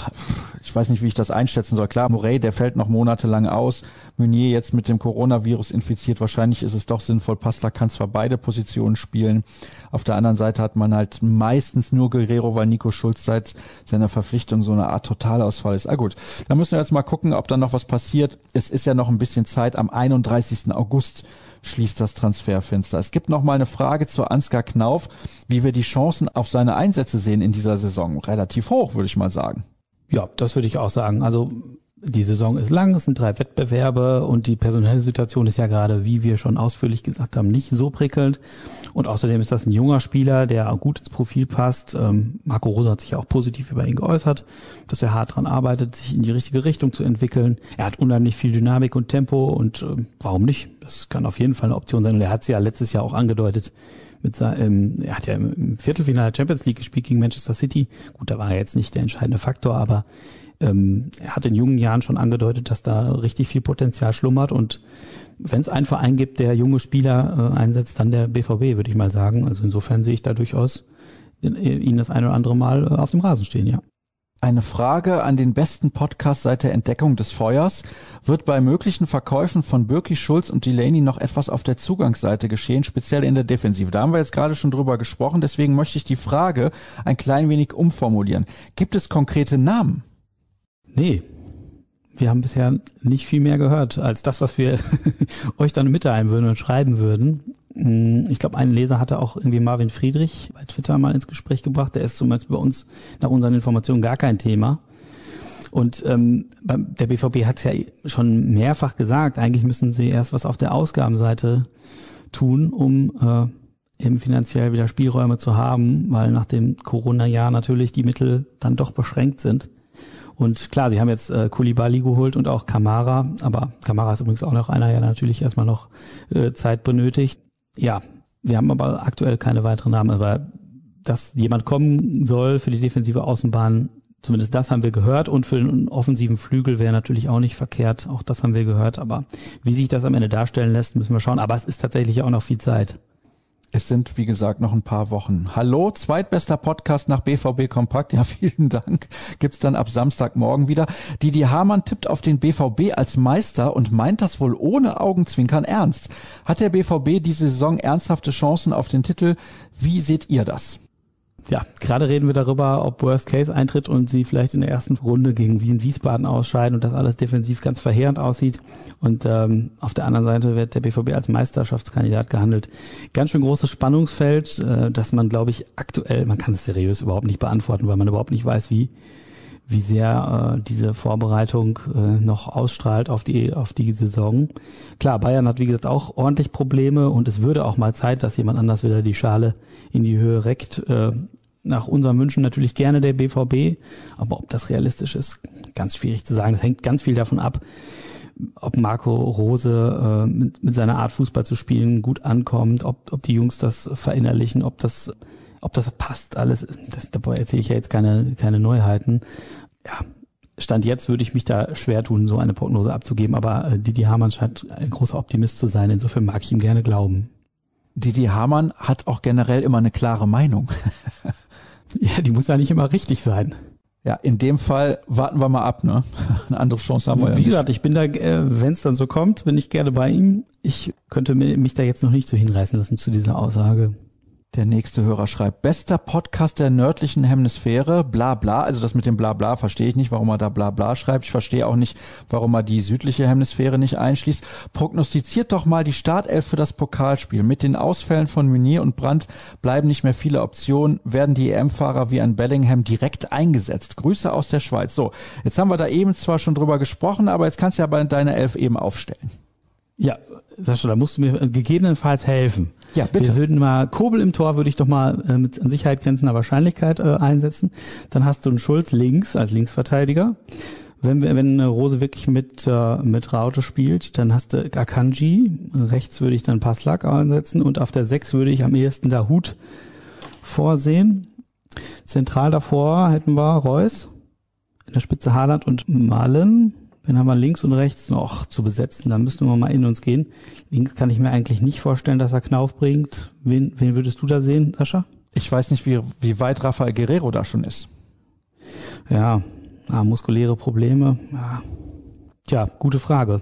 ich weiß nicht, wie ich das einschätzen soll. Klar, Morey, der fällt noch monatelang aus. Meunier jetzt mit dem Coronavirus infiziert. Wahrscheinlich ist es doch sinnvoll. Pasta kann zwar beide Positionen spielen. Auf der anderen Seite hat man halt meistens nur Guerrero, weil Nico Schulz seit seiner Verpflichtung so eine Art Totalausfall ist. Ah gut, da müssen wir jetzt mal gucken, ob da noch was passiert. Es ist ja noch ein bisschen Zeit. Am 31. August schließt das Transferfenster. Es gibt noch mal eine Frage zu Ansgar Knauf, wie wir die Chancen auf seine Einsätze sehen in dieser Saison. Relativ hoch, würde ich mal sagen. Ja, das würde ich auch sagen. Also die Saison ist lang, es sind drei Wettbewerbe und die personelle Situation ist ja gerade, wie wir schon ausführlich gesagt haben, nicht so prickelnd. Und außerdem ist das ein junger Spieler, der gut ins Profil passt. Ähm, Marco Rosa hat sich ja auch positiv über ihn geäußert, dass er hart dran arbeitet, sich in die richtige Richtung zu entwickeln. Er hat unheimlich viel Dynamik und Tempo und äh, warum nicht? Das kann auf jeden Fall eine Option sein. Und er hat es ja letztes Jahr auch angedeutet. Mit seinem, er hat ja im Viertelfinale Champions League gespielt gegen Manchester City. Gut, da war er jetzt nicht der entscheidende Faktor, aber ähm, er hat in jungen Jahren schon angedeutet, dass da richtig viel Potenzial schlummert und wenn es einen Verein gibt, der junge Spieler äh, einsetzt, dann der BVB, würde ich mal sagen. Also insofern sehe ich da durchaus ihn das eine oder andere Mal äh, auf dem Rasen stehen, ja. Eine Frage an den besten Podcast seit der Entdeckung des Feuers. Wird bei möglichen Verkäufen von Birki, Schulz und Delaney noch etwas auf der Zugangsseite geschehen, speziell in der Defensive? Da haben wir jetzt gerade schon drüber gesprochen, deswegen möchte ich die Frage ein klein wenig umformulieren. Gibt es konkrete Namen? Nee. Wir haben bisher nicht viel mehr gehört als das, was wir [LAUGHS] euch dann mitteilen würden und schreiben würden. Mm, ich glaube, ein Leser hatte auch irgendwie Marvin Friedrich bei Twitter mal ins Gespräch gebracht. Der ist zum Beispiel bei uns nach unseren Informationen gar kein Thema. Und ähm, der BVB hat es ja schon mehrfach gesagt, eigentlich müssen sie erst was auf der Ausgabenseite tun, um äh, eben finanziell wieder Spielräume zu haben, weil nach dem Corona-Jahr natürlich die Mittel dann doch beschränkt sind. Und klar, sie haben jetzt äh, Kulibali geholt und auch Kamara, aber Kamara ist übrigens auch noch einer, der natürlich erstmal noch äh, Zeit benötigt. Ja, wir haben aber aktuell keine weiteren Namen, aber dass jemand kommen soll für die defensive Außenbahn, Zumindest das haben wir gehört und für den offensiven Flügel wäre natürlich auch nicht verkehrt. Auch das haben wir gehört. Aber wie sich das am Ende darstellen lässt, müssen wir schauen. Aber es ist tatsächlich auch noch viel Zeit. Es sind, wie gesagt, noch ein paar Wochen. Hallo, zweitbester Podcast nach BVB Kompakt. Ja, [LAUGHS] vielen Dank. Gibt's dann ab Samstagmorgen wieder. Didi Hamann tippt auf den BVB als Meister und meint das wohl ohne Augenzwinkern ernst. Hat der BVB diese Saison ernsthafte Chancen auf den Titel? Wie seht ihr das? Ja, gerade reden wir darüber, ob Worst Case eintritt und sie vielleicht in der ersten Runde gegen Wien Wiesbaden ausscheiden und das alles defensiv ganz verheerend aussieht. Und ähm, auf der anderen Seite wird der BVB als Meisterschaftskandidat gehandelt. Ganz schön großes Spannungsfeld, äh, dass man, glaube ich, aktuell, man kann es seriös überhaupt nicht beantworten, weil man überhaupt nicht weiß, wie wie sehr äh, diese Vorbereitung äh, noch ausstrahlt auf die auf die Saison. Klar, Bayern hat wie gesagt auch ordentlich Probleme und es würde auch mal Zeit, dass jemand anders wieder die Schale in die Höhe reckt. Äh, nach unseren Wünschen natürlich gerne der BVB, aber ob das realistisch ist, ganz schwierig zu sagen. Das hängt ganz viel davon ab, ob Marco Rose äh, mit, mit seiner Art Fußball zu spielen gut ankommt, ob, ob die Jungs das verinnerlichen, ob das ob das passt alles, das, dabei erzähle ich ja jetzt keine, keine Neuheiten. Ja, Stand jetzt würde ich mich da schwer tun, so eine Prognose abzugeben, aber äh, Didi Hamann scheint ein großer Optimist zu sein. Insofern mag ich ihm gerne glauben. Didi Hamann hat auch generell immer eine klare Meinung. [LAUGHS] ja, die muss ja nicht immer richtig sein. Ja, in dem Fall warten wir mal ab, ne? [LAUGHS] Eine andere Chance haben wir ja. Wie gesagt, ich bin da, äh, wenn es dann so kommt, bin ich gerne bei ihm. Ich könnte mich da jetzt noch nicht so hinreißen lassen zu dieser Aussage. Der nächste Hörer schreibt, bester Podcast der nördlichen Hemisphäre, bla bla. Also das mit dem bla bla verstehe ich nicht, warum er da bla bla schreibt. Ich verstehe auch nicht, warum er die südliche Hemisphäre nicht einschließt. Prognostiziert doch mal die Startelf für das Pokalspiel. Mit den Ausfällen von Munier und Brandt bleiben nicht mehr viele Optionen. Werden die EM-Fahrer wie ein Bellingham direkt eingesetzt? Grüße aus der Schweiz. So, jetzt haben wir da eben zwar schon drüber gesprochen, aber jetzt kannst du ja bei deiner Elf eben aufstellen. Ja, Sascha, da musst du mir gegebenenfalls helfen. Ja, bitte. Wir würden mal Kobel im Tor würde ich doch mal äh, mit an Sicherheit grenzender Wahrscheinlichkeit äh, einsetzen. Dann hast du einen Schulz links als Linksverteidiger. Wenn, wenn Rose wirklich mit, äh, mit Raute spielt, dann hast du Akanji. Rechts würde ich dann Passlack einsetzen und auf der 6 würde ich am ehesten Dahut vorsehen. Zentral davor hätten wir Reus. In der Spitze Haaland und Malen. Dann haben wir links und rechts noch zu besetzen. Da müssten wir mal in uns gehen. Links kann ich mir eigentlich nicht vorstellen, dass er Knauf bringt. Wen, wen würdest du da sehen, Sascha? Ich weiß nicht, wie, wie weit Rafael Guerrero da schon ist. Ja, ah, muskuläre Probleme. Ja. Tja, gute Frage.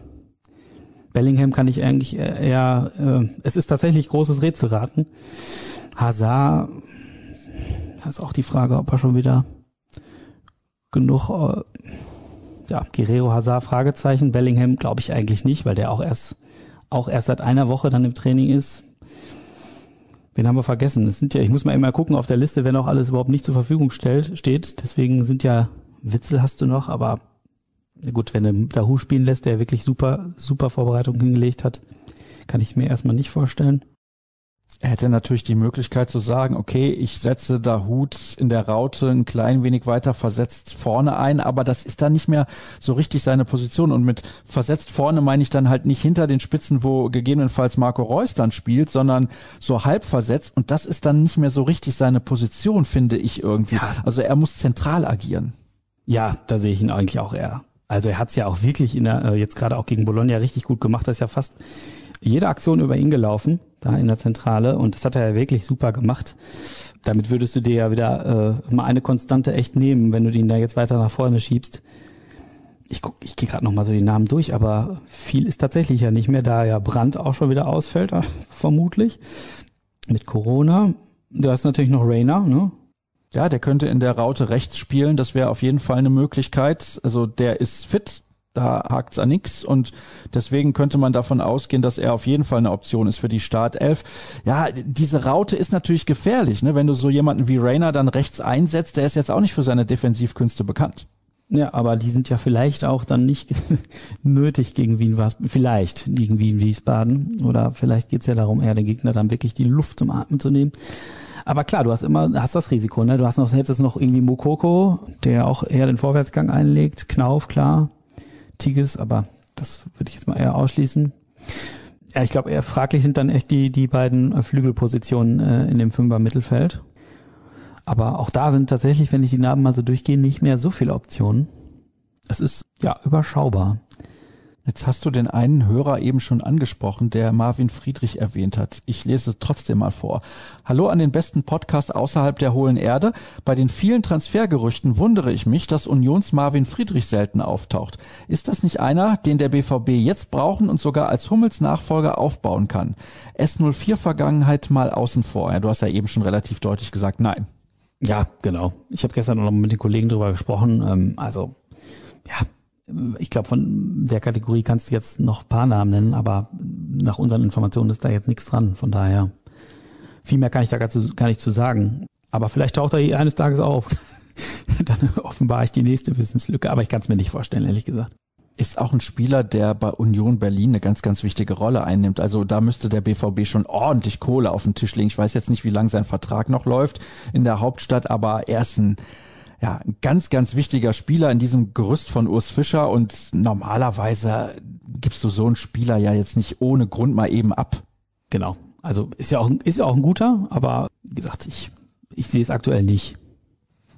Bellingham kann ich eigentlich eher, äh, es ist tatsächlich großes Rätselraten. Hazard, ist auch die Frage, ob er schon wieder genug äh, ja, Guerrero Hazard Fragezeichen, Bellingham glaube ich eigentlich nicht, weil der auch erst auch erst seit einer Woche dann im Training ist. Wen haben wir vergessen? Es sind ja, ich muss mal immer gucken auf der Liste, wer noch alles überhaupt nicht zur Verfügung stellt, steht. Deswegen sind ja Witzel hast du noch, aber gut, wenn du Dahu spielen lässt, der wirklich super, super Vorbereitung hingelegt hat, kann ich mir erstmal nicht vorstellen. Er hätte natürlich die Möglichkeit zu sagen, okay, ich setze da Hut in der Raute ein klein wenig weiter versetzt vorne ein, aber das ist dann nicht mehr so richtig seine Position. Und mit versetzt vorne meine ich dann halt nicht hinter den Spitzen, wo gegebenenfalls Marco Reus dann spielt, sondern so halb versetzt. Und das ist dann nicht mehr so richtig seine Position, finde ich irgendwie. Ja. Also er muss zentral agieren. Ja, da sehe ich ihn eigentlich auch eher. Also er hat es ja auch wirklich in der, äh, jetzt gerade auch gegen Bologna richtig gut gemacht. Das ist ja fast jede Aktion über ihn gelaufen, da in der Zentrale. Und das hat er ja wirklich super gemacht. Damit würdest du dir ja wieder äh, mal eine Konstante echt nehmen, wenn du den da jetzt weiter nach vorne schiebst. Ich guck, ich gehe gerade noch mal so die Namen durch, aber viel ist tatsächlich ja nicht mehr, da ja Brand auch schon wieder ausfällt, [LAUGHS] vermutlich. Mit Corona. Du hast natürlich noch Rainer, ne? Ja, der könnte in der Raute rechts spielen. Das wäre auf jeden Fall eine Möglichkeit. Also der ist fit, da hakt's an nix und deswegen könnte man davon ausgehen, dass er auf jeden Fall eine Option ist für die Startelf. Ja, diese Raute ist natürlich gefährlich, ne? wenn du so jemanden wie Rainer dann rechts einsetzt, der ist jetzt auch nicht für seine Defensivkünste bekannt. Ja, aber die sind ja vielleicht auch dann nicht [LAUGHS] nötig gegen Wien, vielleicht gegen Wien Wiesbaden oder vielleicht geht's ja darum, eher den Gegner dann wirklich die Luft zum Atmen zu nehmen. Aber klar, du hast immer, hast das Risiko, ne? Du hast noch, hättest noch irgendwie Mukoko, der auch eher den Vorwärtsgang einlegt, Knauf, klar, Tigges, aber das würde ich jetzt mal eher ausschließen. Ja, ich glaube, eher fraglich sind dann echt die, die beiden Flügelpositionen äh, in dem Fünfer Mittelfeld. Aber auch da sind tatsächlich, wenn ich die Namen mal so durchgehe, nicht mehr so viele Optionen. Es ist ja überschaubar. Jetzt hast du den einen Hörer eben schon angesprochen, der Marvin Friedrich erwähnt hat. Ich lese trotzdem mal vor. Hallo an den besten Podcast außerhalb der hohlen Erde. Bei den vielen Transfergerüchten wundere ich mich, dass Unions Marvin Friedrich selten auftaucht. Ist das nicht einer, den der BVB jetzt brauchen und sogar als Hummels Nachfolger aufbauen kann? S04 Vergangenheit mal außen vor. Ja, du hast ja eben schon relativ deutlich gesagt, nein. Ja, genau. Ich habe gestern noch mit den Kollegen drüber gesprochen. Ähm, also, ja, ich glaube, von der Kategorie kannst du jetzt noch ein paar Namen nennen, aber nach unseren Informationen ist da jetzt nichts dran. Von daher, viel mehr kann ich da gar, zu, gar nicht zu sagen. Aber vielleicht taucht er eh eines Tages auf. [LAUGHS] Dann offenbar ich die nächste Wissenslücke. Aber ich kann es mir nicht vorstellen, ehrlich gesagt. Ist auch ein Spieler, der bei Union Berlin eine ganz, ganz wichtige Rolle einnimmt. Also da müsste der BVB schon ordentlich Kohle auf den Tisch legen. Ich weiß jetzt nicht, wie lange sein Vertrag noch läuft in der Hauptstadt, aber er ist ein ja, ein ganz, ganz wichtiger Spieler in diesem Gerüst von Urs Fischer und normalerweise gibst du so einen Spieler ja jetzt nicht ohne Grund mal eben ab. Genau. Also ist ja auch, ist ja auch ein guter, aber wie gesagt, ich, ich sehe es aktuell nicht.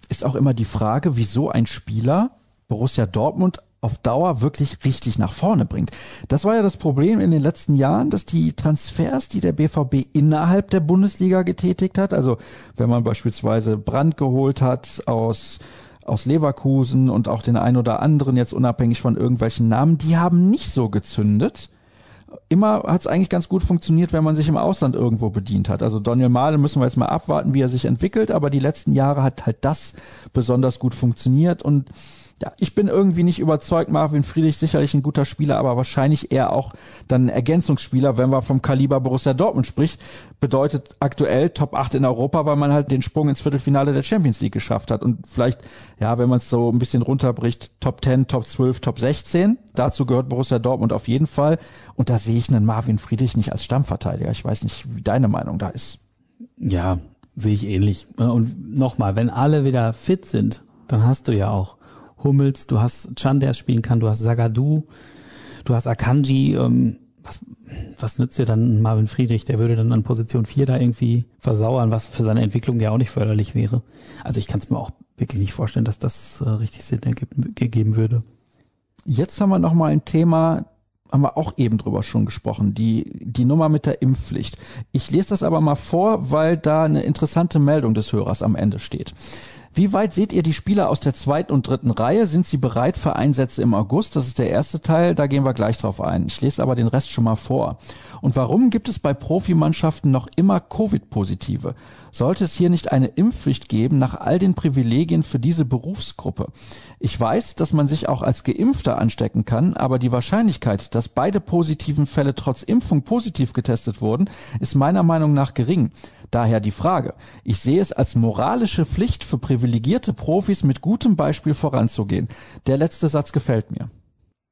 Ist auch immer die Frage, wieso ein Spieler Borussia Dortmund auf Dauer wirklich richtig nach vorne bringt. Das war ja das Problem in den letzten Jahren, dass die Transfers, die der BVB innerhalb der Bundesliga getätigt hat, also wenn man beispielsweise Brand geholt hat aus aus Leverkusen und auch den ein oder anderen jetzt unabhängig von irgendwelchen Namen, die haben nicht so gezündet immer hat es eigentlich ganz gut funktioniert, wenn man sich im Ausland irgendwo bedient hat. Also Daniel Mahlen müssen wir jetzt mal abwarten, wie er sich entwickelt, aber die letzten Jahre hat halt das besonders gut funktioniert und ja, ich bin irgendwie nicht überzeugt. Marvin Friedrich sicherlich ein guter Spieler, aber wahrscheinlich eher auch dann ein Ergänzungsspieler, wenn man vom Kaliber Borussia Dortmund spricht. Bedeutet aktuell Top 8 in Europa, weil man halt den Sprung ins Viertelfinale der Champions League geschafft hat. Und vielleicht, ja, wenn man es so ein bisschen runterbricht, Top 10, Top 12, Top 16. Dazu gehört Borussia Dortmund auf jeden Fall. Und da sehe ich einen Marvin Friedrich nicht als Stammverteidiger. Ich weiß nicht, wie deine Meinung da ist. Ja, sehe ich ähnlich. Und nochmal, wenn alle wieder fit sind, dann hast du ja auch Hummels, du hast Chan, der spielen kann, du hast Sagadu, du hast Akanji, ähm, was, was nützt dir dann Marvin Friedrich? Der würde dann an Position 4 da irgendwie versauern, was für seine Entwicklung ja auch nicht förderlich wäre. Also ich kann es mir auch wirklich nicht vorstellen, dass das äh, richtig Sinn ergeben würde. Jetzt haben wir nochmal ein Thema, haben wir auch eben drüber schon gesprochen, die, die Nummer mit der Impfpflicht. Ich lese das aber mal vor, weil da eine interessante Meldung des Hörers am Ende steht. Wie weit seht ihr die Spieler aus der zweiten und dritten Reihe? Sind sie bereit für Einsätze im August? Das ist der erste Teil, da gehen wir gleich drauf ein. Ich lese aber den Rest schon mal vor. Und warum gibt es bei Profimannschaften noch immer Covid-Positive? Sollte es hier nicht eine Impfpflicht geben nach all den Privilegien für diese Berufsgruppe? Ich weiß, dass man sich auch als Geimpfter anstecken kann, aber die Wahrscheinlichkeit, dass beide positiven Fälle trotz Impfung positiv getestet wurden, ist meiner Meinung nach gering. Daher die Frage. Ich sehe es als moralische Pflicht für privilegierte Profis mit gutem Beispiel voranzugehen. Der letzte Satz gefällt mir.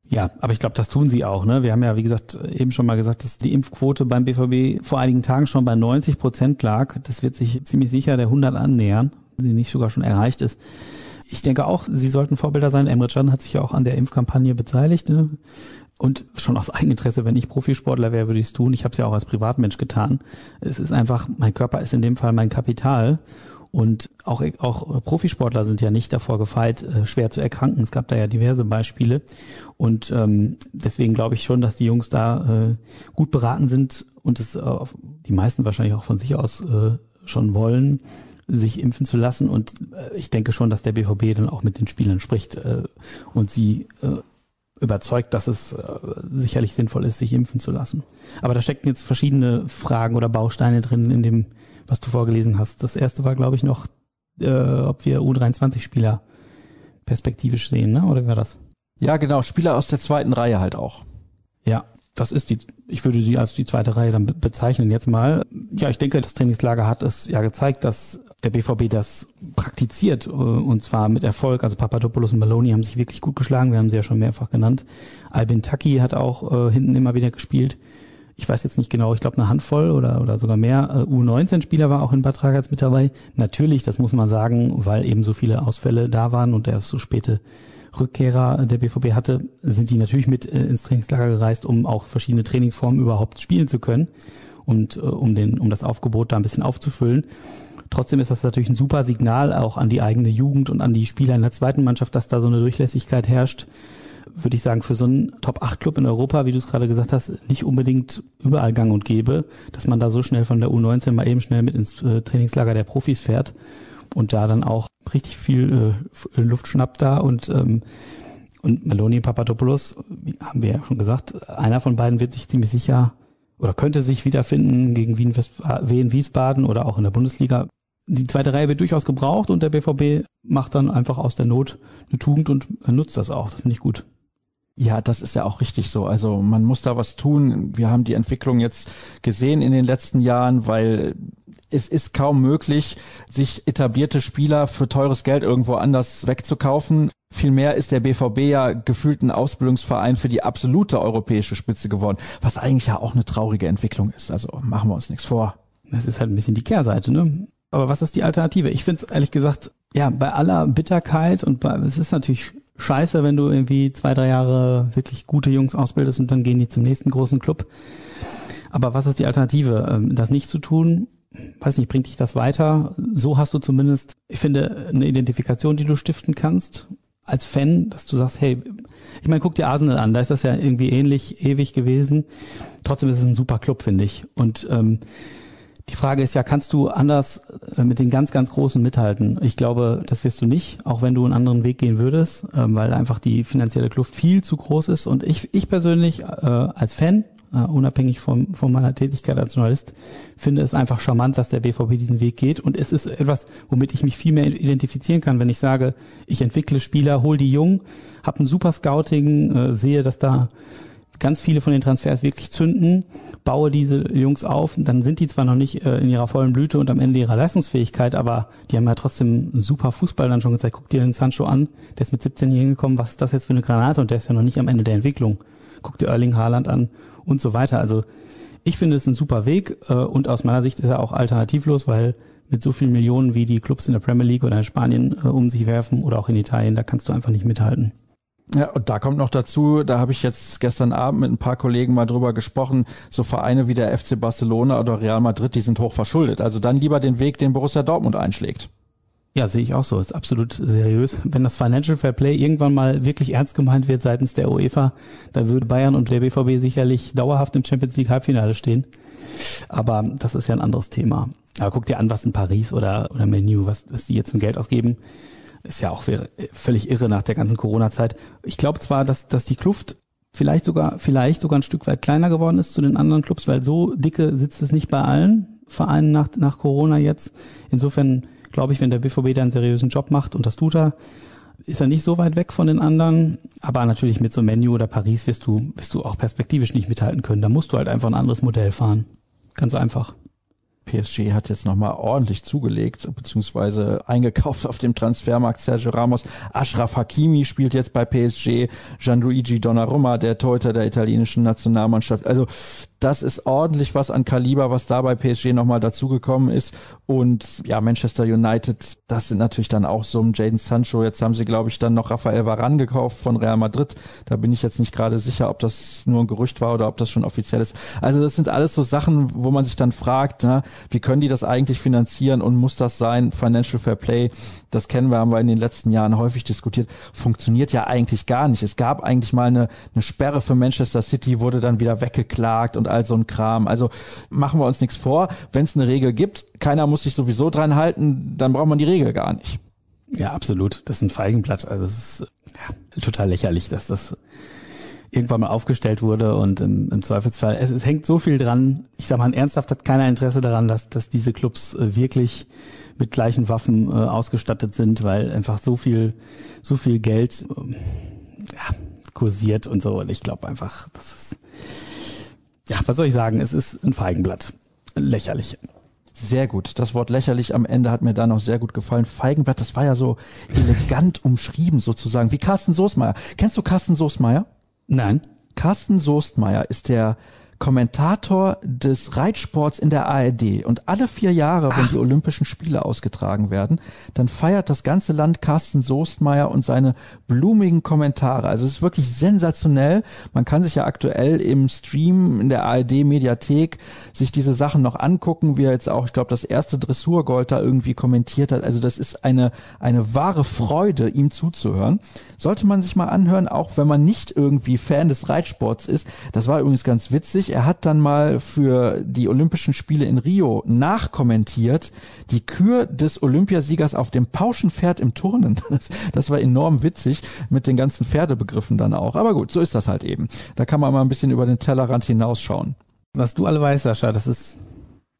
Ja, aber ich glaube, das tun sie auch. Ne? Wir haben ja, wie gesagt, eben schon mal gesagt, dass die Impfquote beim BVB vor einigen Tagen schon bei 90 Prozent lag. Das wird sich ziemlich sicher der 100 annähern, wenn sie nicht sogar schon erreicht ist. Ich denke auch, sie sollten Vorbilder sein. Emre Can hat sich ja auch an der Impfkampagne beteiligt. Ne? Und schon aus Eigeninteresse, wenn ich Profisportler wäre, würde ich es tun. Ich habe es ja auch als Privatmensch getan. Es ist einfach, mein Körper ist in dem Fall mein Kapital. Und auch, auch Profisportler sind ja nicht davor gefeit, äh, schwer zu erkranken. Es gab da ja diverse Beispiele. Und ähm, deswegen glaube ich schon, dass die Jungs da äh, gut beraten sind und es äh, die meisten wahrscheinlich auch von sich aus äh, schon wollen, sich impfen zu lassen. Und äh, ich denke schon, dass der BVB dann auch mit den Spielern spricht äh, und sie äh, überzeugt, dass es äh, sicherlich sinnvoll ist, sich impfen zu lassen. Aber da stecken jetzt verschiedene Fragen oder Bausteine drin in dem, was du vorgelesen hast. Das erste war, glaube ich, noch, äh, ob wir U23-Spieler perspektivisch sehen, ne? oder wie war das? Ja, genau, Spieler aus der zweiten Reihe halt auch. Ja, das ist die, ich würde sie als die zweite Reihe dann bezeichnen jetzt mal. Ja, ich denke, das Trainingslager hat es ja gezeigt, dass der BVB das praktiziert äh, und zwar mit Erfolg. Also Papadopoulos und Maloney haben sich wirklich gut geschlagen. Wir haben sie ja schon mehrfach genannt. Albin Taki hat auch äh, hinten immer wieder gespielt. Ich weiß jetzt nicht genau, ich glaube eine Handvoll oder, oder sogar mehr. Äh, U19-Spieler war auch in Bad Ragaz mit dabei. Natürlich, das muss man sagen, weil eben so viele Ausfälle da waren und er so späte Rückkehrer der BVB hatte, sind die natürlich mit äh, ins Trainingslager gereist, um auch verschiedene Trainingsformen überhaupt spielen zu können. und äh, um den, um das Aufgebot da ein bisschen aufzufüllen. Trotzdem ist das natürlich ein super Signal auch an die eigene Jugend und an die Spieler in der zweiten Mannschaft, dass da so eine Durchlässigkeit herrscht. Würde ich sagen, für so einen Top-8-Club in Europa, wie du es gerade gesagt hast, nicht unbedingt überall gang und gäbe, dass man da so schnell von der U19 mal eben schnell mit ins äh, Trainingslager der Profis fährt und da dann auch richtig viel äh, Luft schnappt da und ähm, und Meloni Papadopoulos, haben wir ja schon gesagt, einer von beiden wird sich ziemlich sicher oder könnte sich wiederfinden gegen Wien, Wien Wiesbaden oder auch in der Bundesliga. Die zweite Reihe wird durchaus gebraucht und der BVB macht dann einfach aus der Not eine Tugend und nutzt das auch. Das finde ich gut. Ja, das ist ja auch richtig so. Also man muss da was tun. Wir haben die Entwicklung jetzt gesehen in den letzten Jahren, weil es ist kaum möglich, sich etablierte Spieler für teures Geld irgendwo anders wegzukaufen. Vielmehr ist der BVB ja gefühlt ein Ausbildungsverein für die absolute europäische Spitze geworden, was eigentlich ja auch eine traurige Entwicklung ist. Also machen wir uns nichts vor. Das ist halt ein bisschen die Kehrseite, ne? Aber was ist die Alternative? Ich finde es ehrlich gesagt, ja, bei aller Bitterkeit und bei, es ist natürlich scheiße, wenn du irgendwie zwei, drei Jahre wirklich gute Jungs ausbildest und dann gehen die zum nächsten großen Club. Aber was ist die Alternative? Ähm, das nicht zu tun, weiß nicht, bringt dich das weiter? So hast du zumindest, ich finde, eine Identifikation, die du stiften kannst als Fan, dass du sagst, hey, ich meine, guck dir Arsenal an, da ist das ja irgendwie ähnlich ewig gewesen. Trotzdem ist es ein super Club, finde ich. Und ähm, die Frage ist ja, kannst du anders äh, mit den ganz, ganz Großen mithalten? Ich glaube, das wirst du nicht, auch wenn du einen anderen Weg gehen würdest, ähm, weil einfach die finanzielle Kluft viel zu groß ist. Und ich, ich persönlich äh, als Fan uh, unabhängig von, von meiner Tätigkeit als Journalist, finde es einfach charmant, dass der BVB diesen Weg geht. Und es ist etwas, womit ich mich viel mehr identifizieren kann, wenn ich sage, ich entwickle Spieler, hol die jung, habe ein super Scouting, äh, sehe, dass da ganz viele von den Transfers wirklich zünden, baue diese Jungs auf, dann sind die zwar noch nicht äh, in ihrer vollen Blüte und am Ende ihrer Leistungsfähigkeit, aber die haben ja trotzdem super Fußball dann schon gezeigt. Guck dir den Sancho an, der ist mit 17 hier hingekommen, was ist das jetzt für eine Granate und der ist ja noch nicht am Ende der Entwicklung. Guck dir Erling Haaland an und so weiter. Also ich finde es ein super Weg äh, und aus meiner Sicht ist er auch alternativlos, weil mit so vielen Millionen wie die Clubs in der Premier League oder in Spanien äh, um sich werfen oder auch in Italien, da kannst du einfach nicht mithalten. Ja, und da kommt noch dazu, da habe ich jetzt gestern Abend mit ein paar Kollegen mal drüber gesprochen, so Vereine wie der FC Barcelona oder Real Madrid, die sind hoch verschuldet. Also dann lieber den Weg, den Borussia Dortmund einschlägt. Ja, sehe ich auch so. Ist absolut seriös. Wenn das Financial Fair Play irgendwann mal wirklich ernst gemeint wird seitens der UEFA, da würde Bayern und der BVB sicherlich dauerhaft im Champions League Halbfinale stehen. Aber das ist ja ein anderes Thema. Aber guck dir an, was in Paris oder, oder Menu, was, was die jetzt für Geld ausgeben. Ist ja auch völlig irre nach der ganzen Corona-Zeit. Ich glaube zwar, dass, dass die Kluft vielleicht sogar, vielleicht sogar ein Stück weit kleiner geworden ist zu den anderen Clubs, weil so dicke sitzt es nicht bei allen Vereinen nach, nach Corona jetzt. Insofern glaube ich, wenn der BVB da einen seriösen Job macht und das tut er, ist er nicht so weit weg von den anderen. Aber natürlich mit so Menu oder Paris wirst du, wirst du auch perspektivisch nicht mithalten können. Da musst du halt einfach ein anderes Modell fahren. Ganz einfach. PSG hat jetzt nochmal ordentlich zugelegt, beziehungsweise eingekauft auf dem Transfermarkt Sergio Ramos. Ashraf Hakimi spielt jetzt bei PSG, Gianluigi Donnarumma, der Torhüter der italienischen Nationalmannschaft. Also das ist ordentlich was an Kaliber, was da bei PSG nochmal dazugekommen ist. Und ja, Manchester United, das sind natürlich dann auch so ein Jaden Sancho. Jetzt haben sie, glaube ich, dann noch Rafael Varane gekauft von Real Madrid. Da bin ich jetzt nicht gerade sicher, ob das nur ein Gerücht war oder ob das schon offiziell ist. Also das sind alles so Sachen, wo man sich dann fragt, na, wie können die das eigentlich finanzieren und muss das sein? Financial Fair Play, das kennen wir, haben wir in den letzten Jahren häufig diskutiert, funktioniert ja eigentlich gar nicht. Es gab eigentlich mal eine, eine Sperre für Manchester City, wurde dann wieder weggeklagt und all so ein Kram. Also machen wir uns nichts vor. Wenn es eine Regel gibt, keiner muss sich sowieso dran halten, dann braucht man die Regel gar nicht. Ja, absolut. Das ist ein Feigenblatt. Also es ist ja, total lächerlich, dass das irgendwann mal aufgestellt wurde und im, im Zweifelsfall, es, es, hängt so viel dran. Ich sag mal, ernsthaft hat keiner Interesse daran, dass, dass diese Clubs äh, wirklich mit gleichen Waffen äh, ausgestattet sind, weil einfach so viel, so viel Geld äh, ja, kursiert und so. Und ich glaube einfach, das ist ja, was soll ich sagen? Es ist ein Feigenblatt. Lächerlich. Sehr gut. Das Wort lächerlich am Ende hat mir da noch sehr gut gefallen. Feigenblatt, das war ja so elegant [LAUGHS] umschrieben sozusagen, wie Carsten Soßmeier. Kennst du Carsten Soßmeier? Nein. Carsten Soßmeier ist der Kommentator des Reitsports in der ARD. Und alle vier Jahre, wenn die Olympischen Spiele ausgetragen werden, dann feiert das ganze Land Carsten Soestmeier und seine blumigen Kommentare. Also es ist wirklich sensationell. Man kann sich ja aktuell im Stream in der ARD Mediathek sich diese Sachen noch angucken, wie er jetzt auch, ich glaube, das erste Dressurgold da irgendwie kommentiert hat. Also das ist eine, eine wahre Freude, ihm zuzuhören. Sollte man sich mal anhören, auch wenn man nicht irgendwie Fan des Reitsports ist. Das war übrigens ganz witzig. Er hat dann mal für die Olympischen Spiele in Rio nachkommentiert, die Kür des Olympiasiegers auf dem Pauschenpferd im Turnen. [LAUGHS] Das, das war enorm witzig mit den ganzen Pferdebegriffen dann auch. Aber gut, so ist das halt eben. Da kann man mal ein bisschen über den Tellerrand hinausschauen. Was du alle weißt, Sascha, das ist,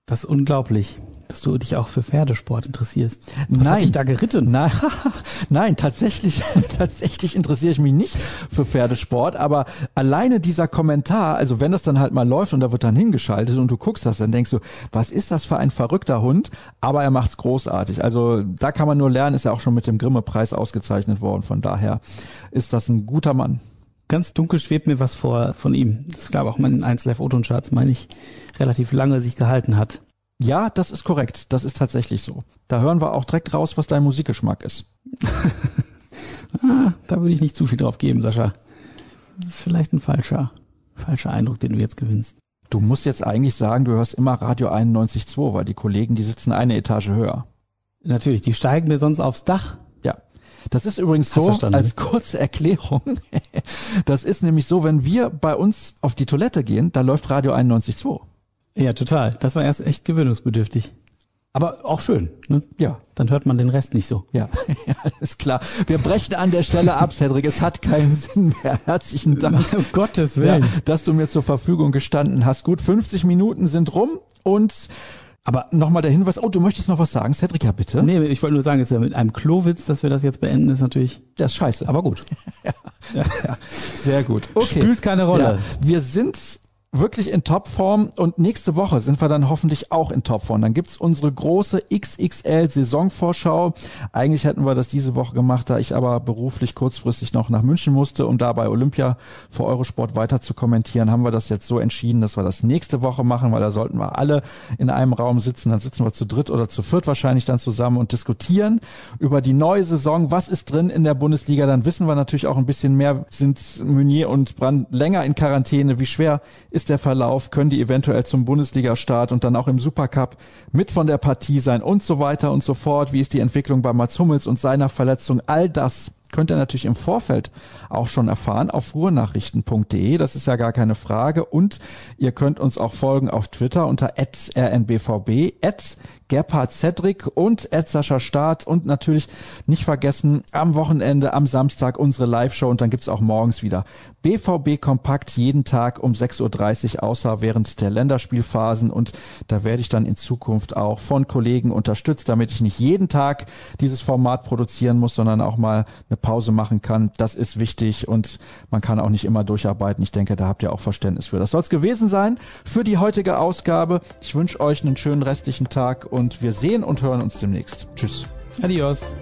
das ist unglaublich dass du dich auch für Pferdesport interessierst. Was nein, hat dich da geritten? Nein, [LAUGHS] nein, tatsächlich, [LAUGHS] tatsächlich interessiere ich mich nicht für Pferdesport, aber alleine dieser Kommentar, also wenn das dann halt mal läuft und da wird dann hingeschaltet und du guckst das, dann denkst du, was ist das für ein verrückter Hund? Aber er macht's großartig. Also da kann man nur lernen, ist ja auch schon mit dem Grimme-Preis ausgezeichnet worden. Von daher ist das ein guter Mann ganz dunkel schwebt mir was vor von ihm. Das gab auch mal in 1 Live Oton Charts, meine ich, relativ lange sich gehalten hat. Ja, das ist korrekt. Das ist tatsächlich so. Da hören wir auch direkt raus, was dein Musikgeschmack ist. [LAUGHS] ah, da würde ich nicht zu viel drauf geben, Sascha. Das ist vielleicht ein falscher, falscher Eindruck, den du jetzt gewinnst. Du musst jetzt eigentlich sagen, du hörst immer Radio 91.2, weil die Kollegen, die sitzen eine Etage höher. Natürlich, die steigen mir sonst aufs Dach. Ja. Das ist übrigens so, als kurze Erklärung. [LAUGHS] das ist nämlich so, wenn wir bei uns auf die Toilette gehen, da läuft Radio 91.2. Ja, total. Das war erst echt gewöhnungsbedürftig. Aber auch schön, ne? Ja. Dann hört man den Rest nicht so. Ja, [LAUGHS] ja ist klar. Wir brechen an der Stelle ab, Cedric. Es hat keinen [LAUGHS] Sinn mehr. Herzlichen Dank. Um Gottes Willen. Ja, dass du mir zur Verfügung gestanden hast. Gut, 50 Minuten sind rum und aber nochmal der Hinweis, oh, du möchtest noch was sagen, Cedric, ja bitte. Nee, ich wollte nur sagen, ist ja mit einem Klowitz, dass wir das jetzt beenden, ist natürlich. Das ist scheiße. Aber gut. [LAUGHS] ja, ja, sehr gut. Okay. Spielt keine Rolle. Ja, wir sind wirklich in Topform und nächste Woche sind wir dann hoffentlich auch in Topform. Dann gibt's unsere große XXL Saisonvorschau. Eigentlich hätten wir das diese Woche gemacht, da ich aber beruflich kurzfristig noch nach München musste, um da bei Olympia für Eurosport weiter zu kommentieren, haben wir das jetzt so entschieden, dass wir das nächste Woche machen, weil da sollten wir alle in einem Raum sitzen. Dann sitzen wir zu dritt oder zu viert wahrscheinlich dann zusammen und diskutieren über die neue Saison. Was ist drin in der Bundesliga? Dann wissen wir natürlich auch ein bisschen mehr. Sind Meunier und Brand länger in Quarantäne? Wie schwer ist ist der Verlauf, können die eventuell zum Bundesliga-Start und dann auch im Supercup mit von der Partie sein und so weiter und so fort. Wie ist die Entwicklung bei Mats Hummels und seiner Verletzung? All das könnt ihr natürlich im Vorfeld auch schon erfahren auf ruhrnachrichten.de. Das ist ja gar keine Frage. Und ihr könnt uns auch folgen auf Twitter unter rnbvb, Gerhard Cedric und Ed Sascha Staat und natürlich nicht vergessen am Wochenende, am Samstag unsere Live-Show und dann gibt's auch morgens wieder BVB Kompakt jeden Tag um 6.30 Uhr, außer während der Länderspielphasen und da werde ich dann in Zukunft auch von Kollegen unterstützt, damit ich nicht jeden Tag dieses Format produzieren muss, sondern auch mal eine Pause machen kann. Das ist wichtig und man kann auch nicht immer durcharbeiten. Ich denke, da habt ihr auch Verständnis für. Das soll es gewesen sein für die heutige Ausgabe. Ich wünsche euch einen schönen restlichen Tag und wir sehen und hören uns demnächst. Tschüss. Adios.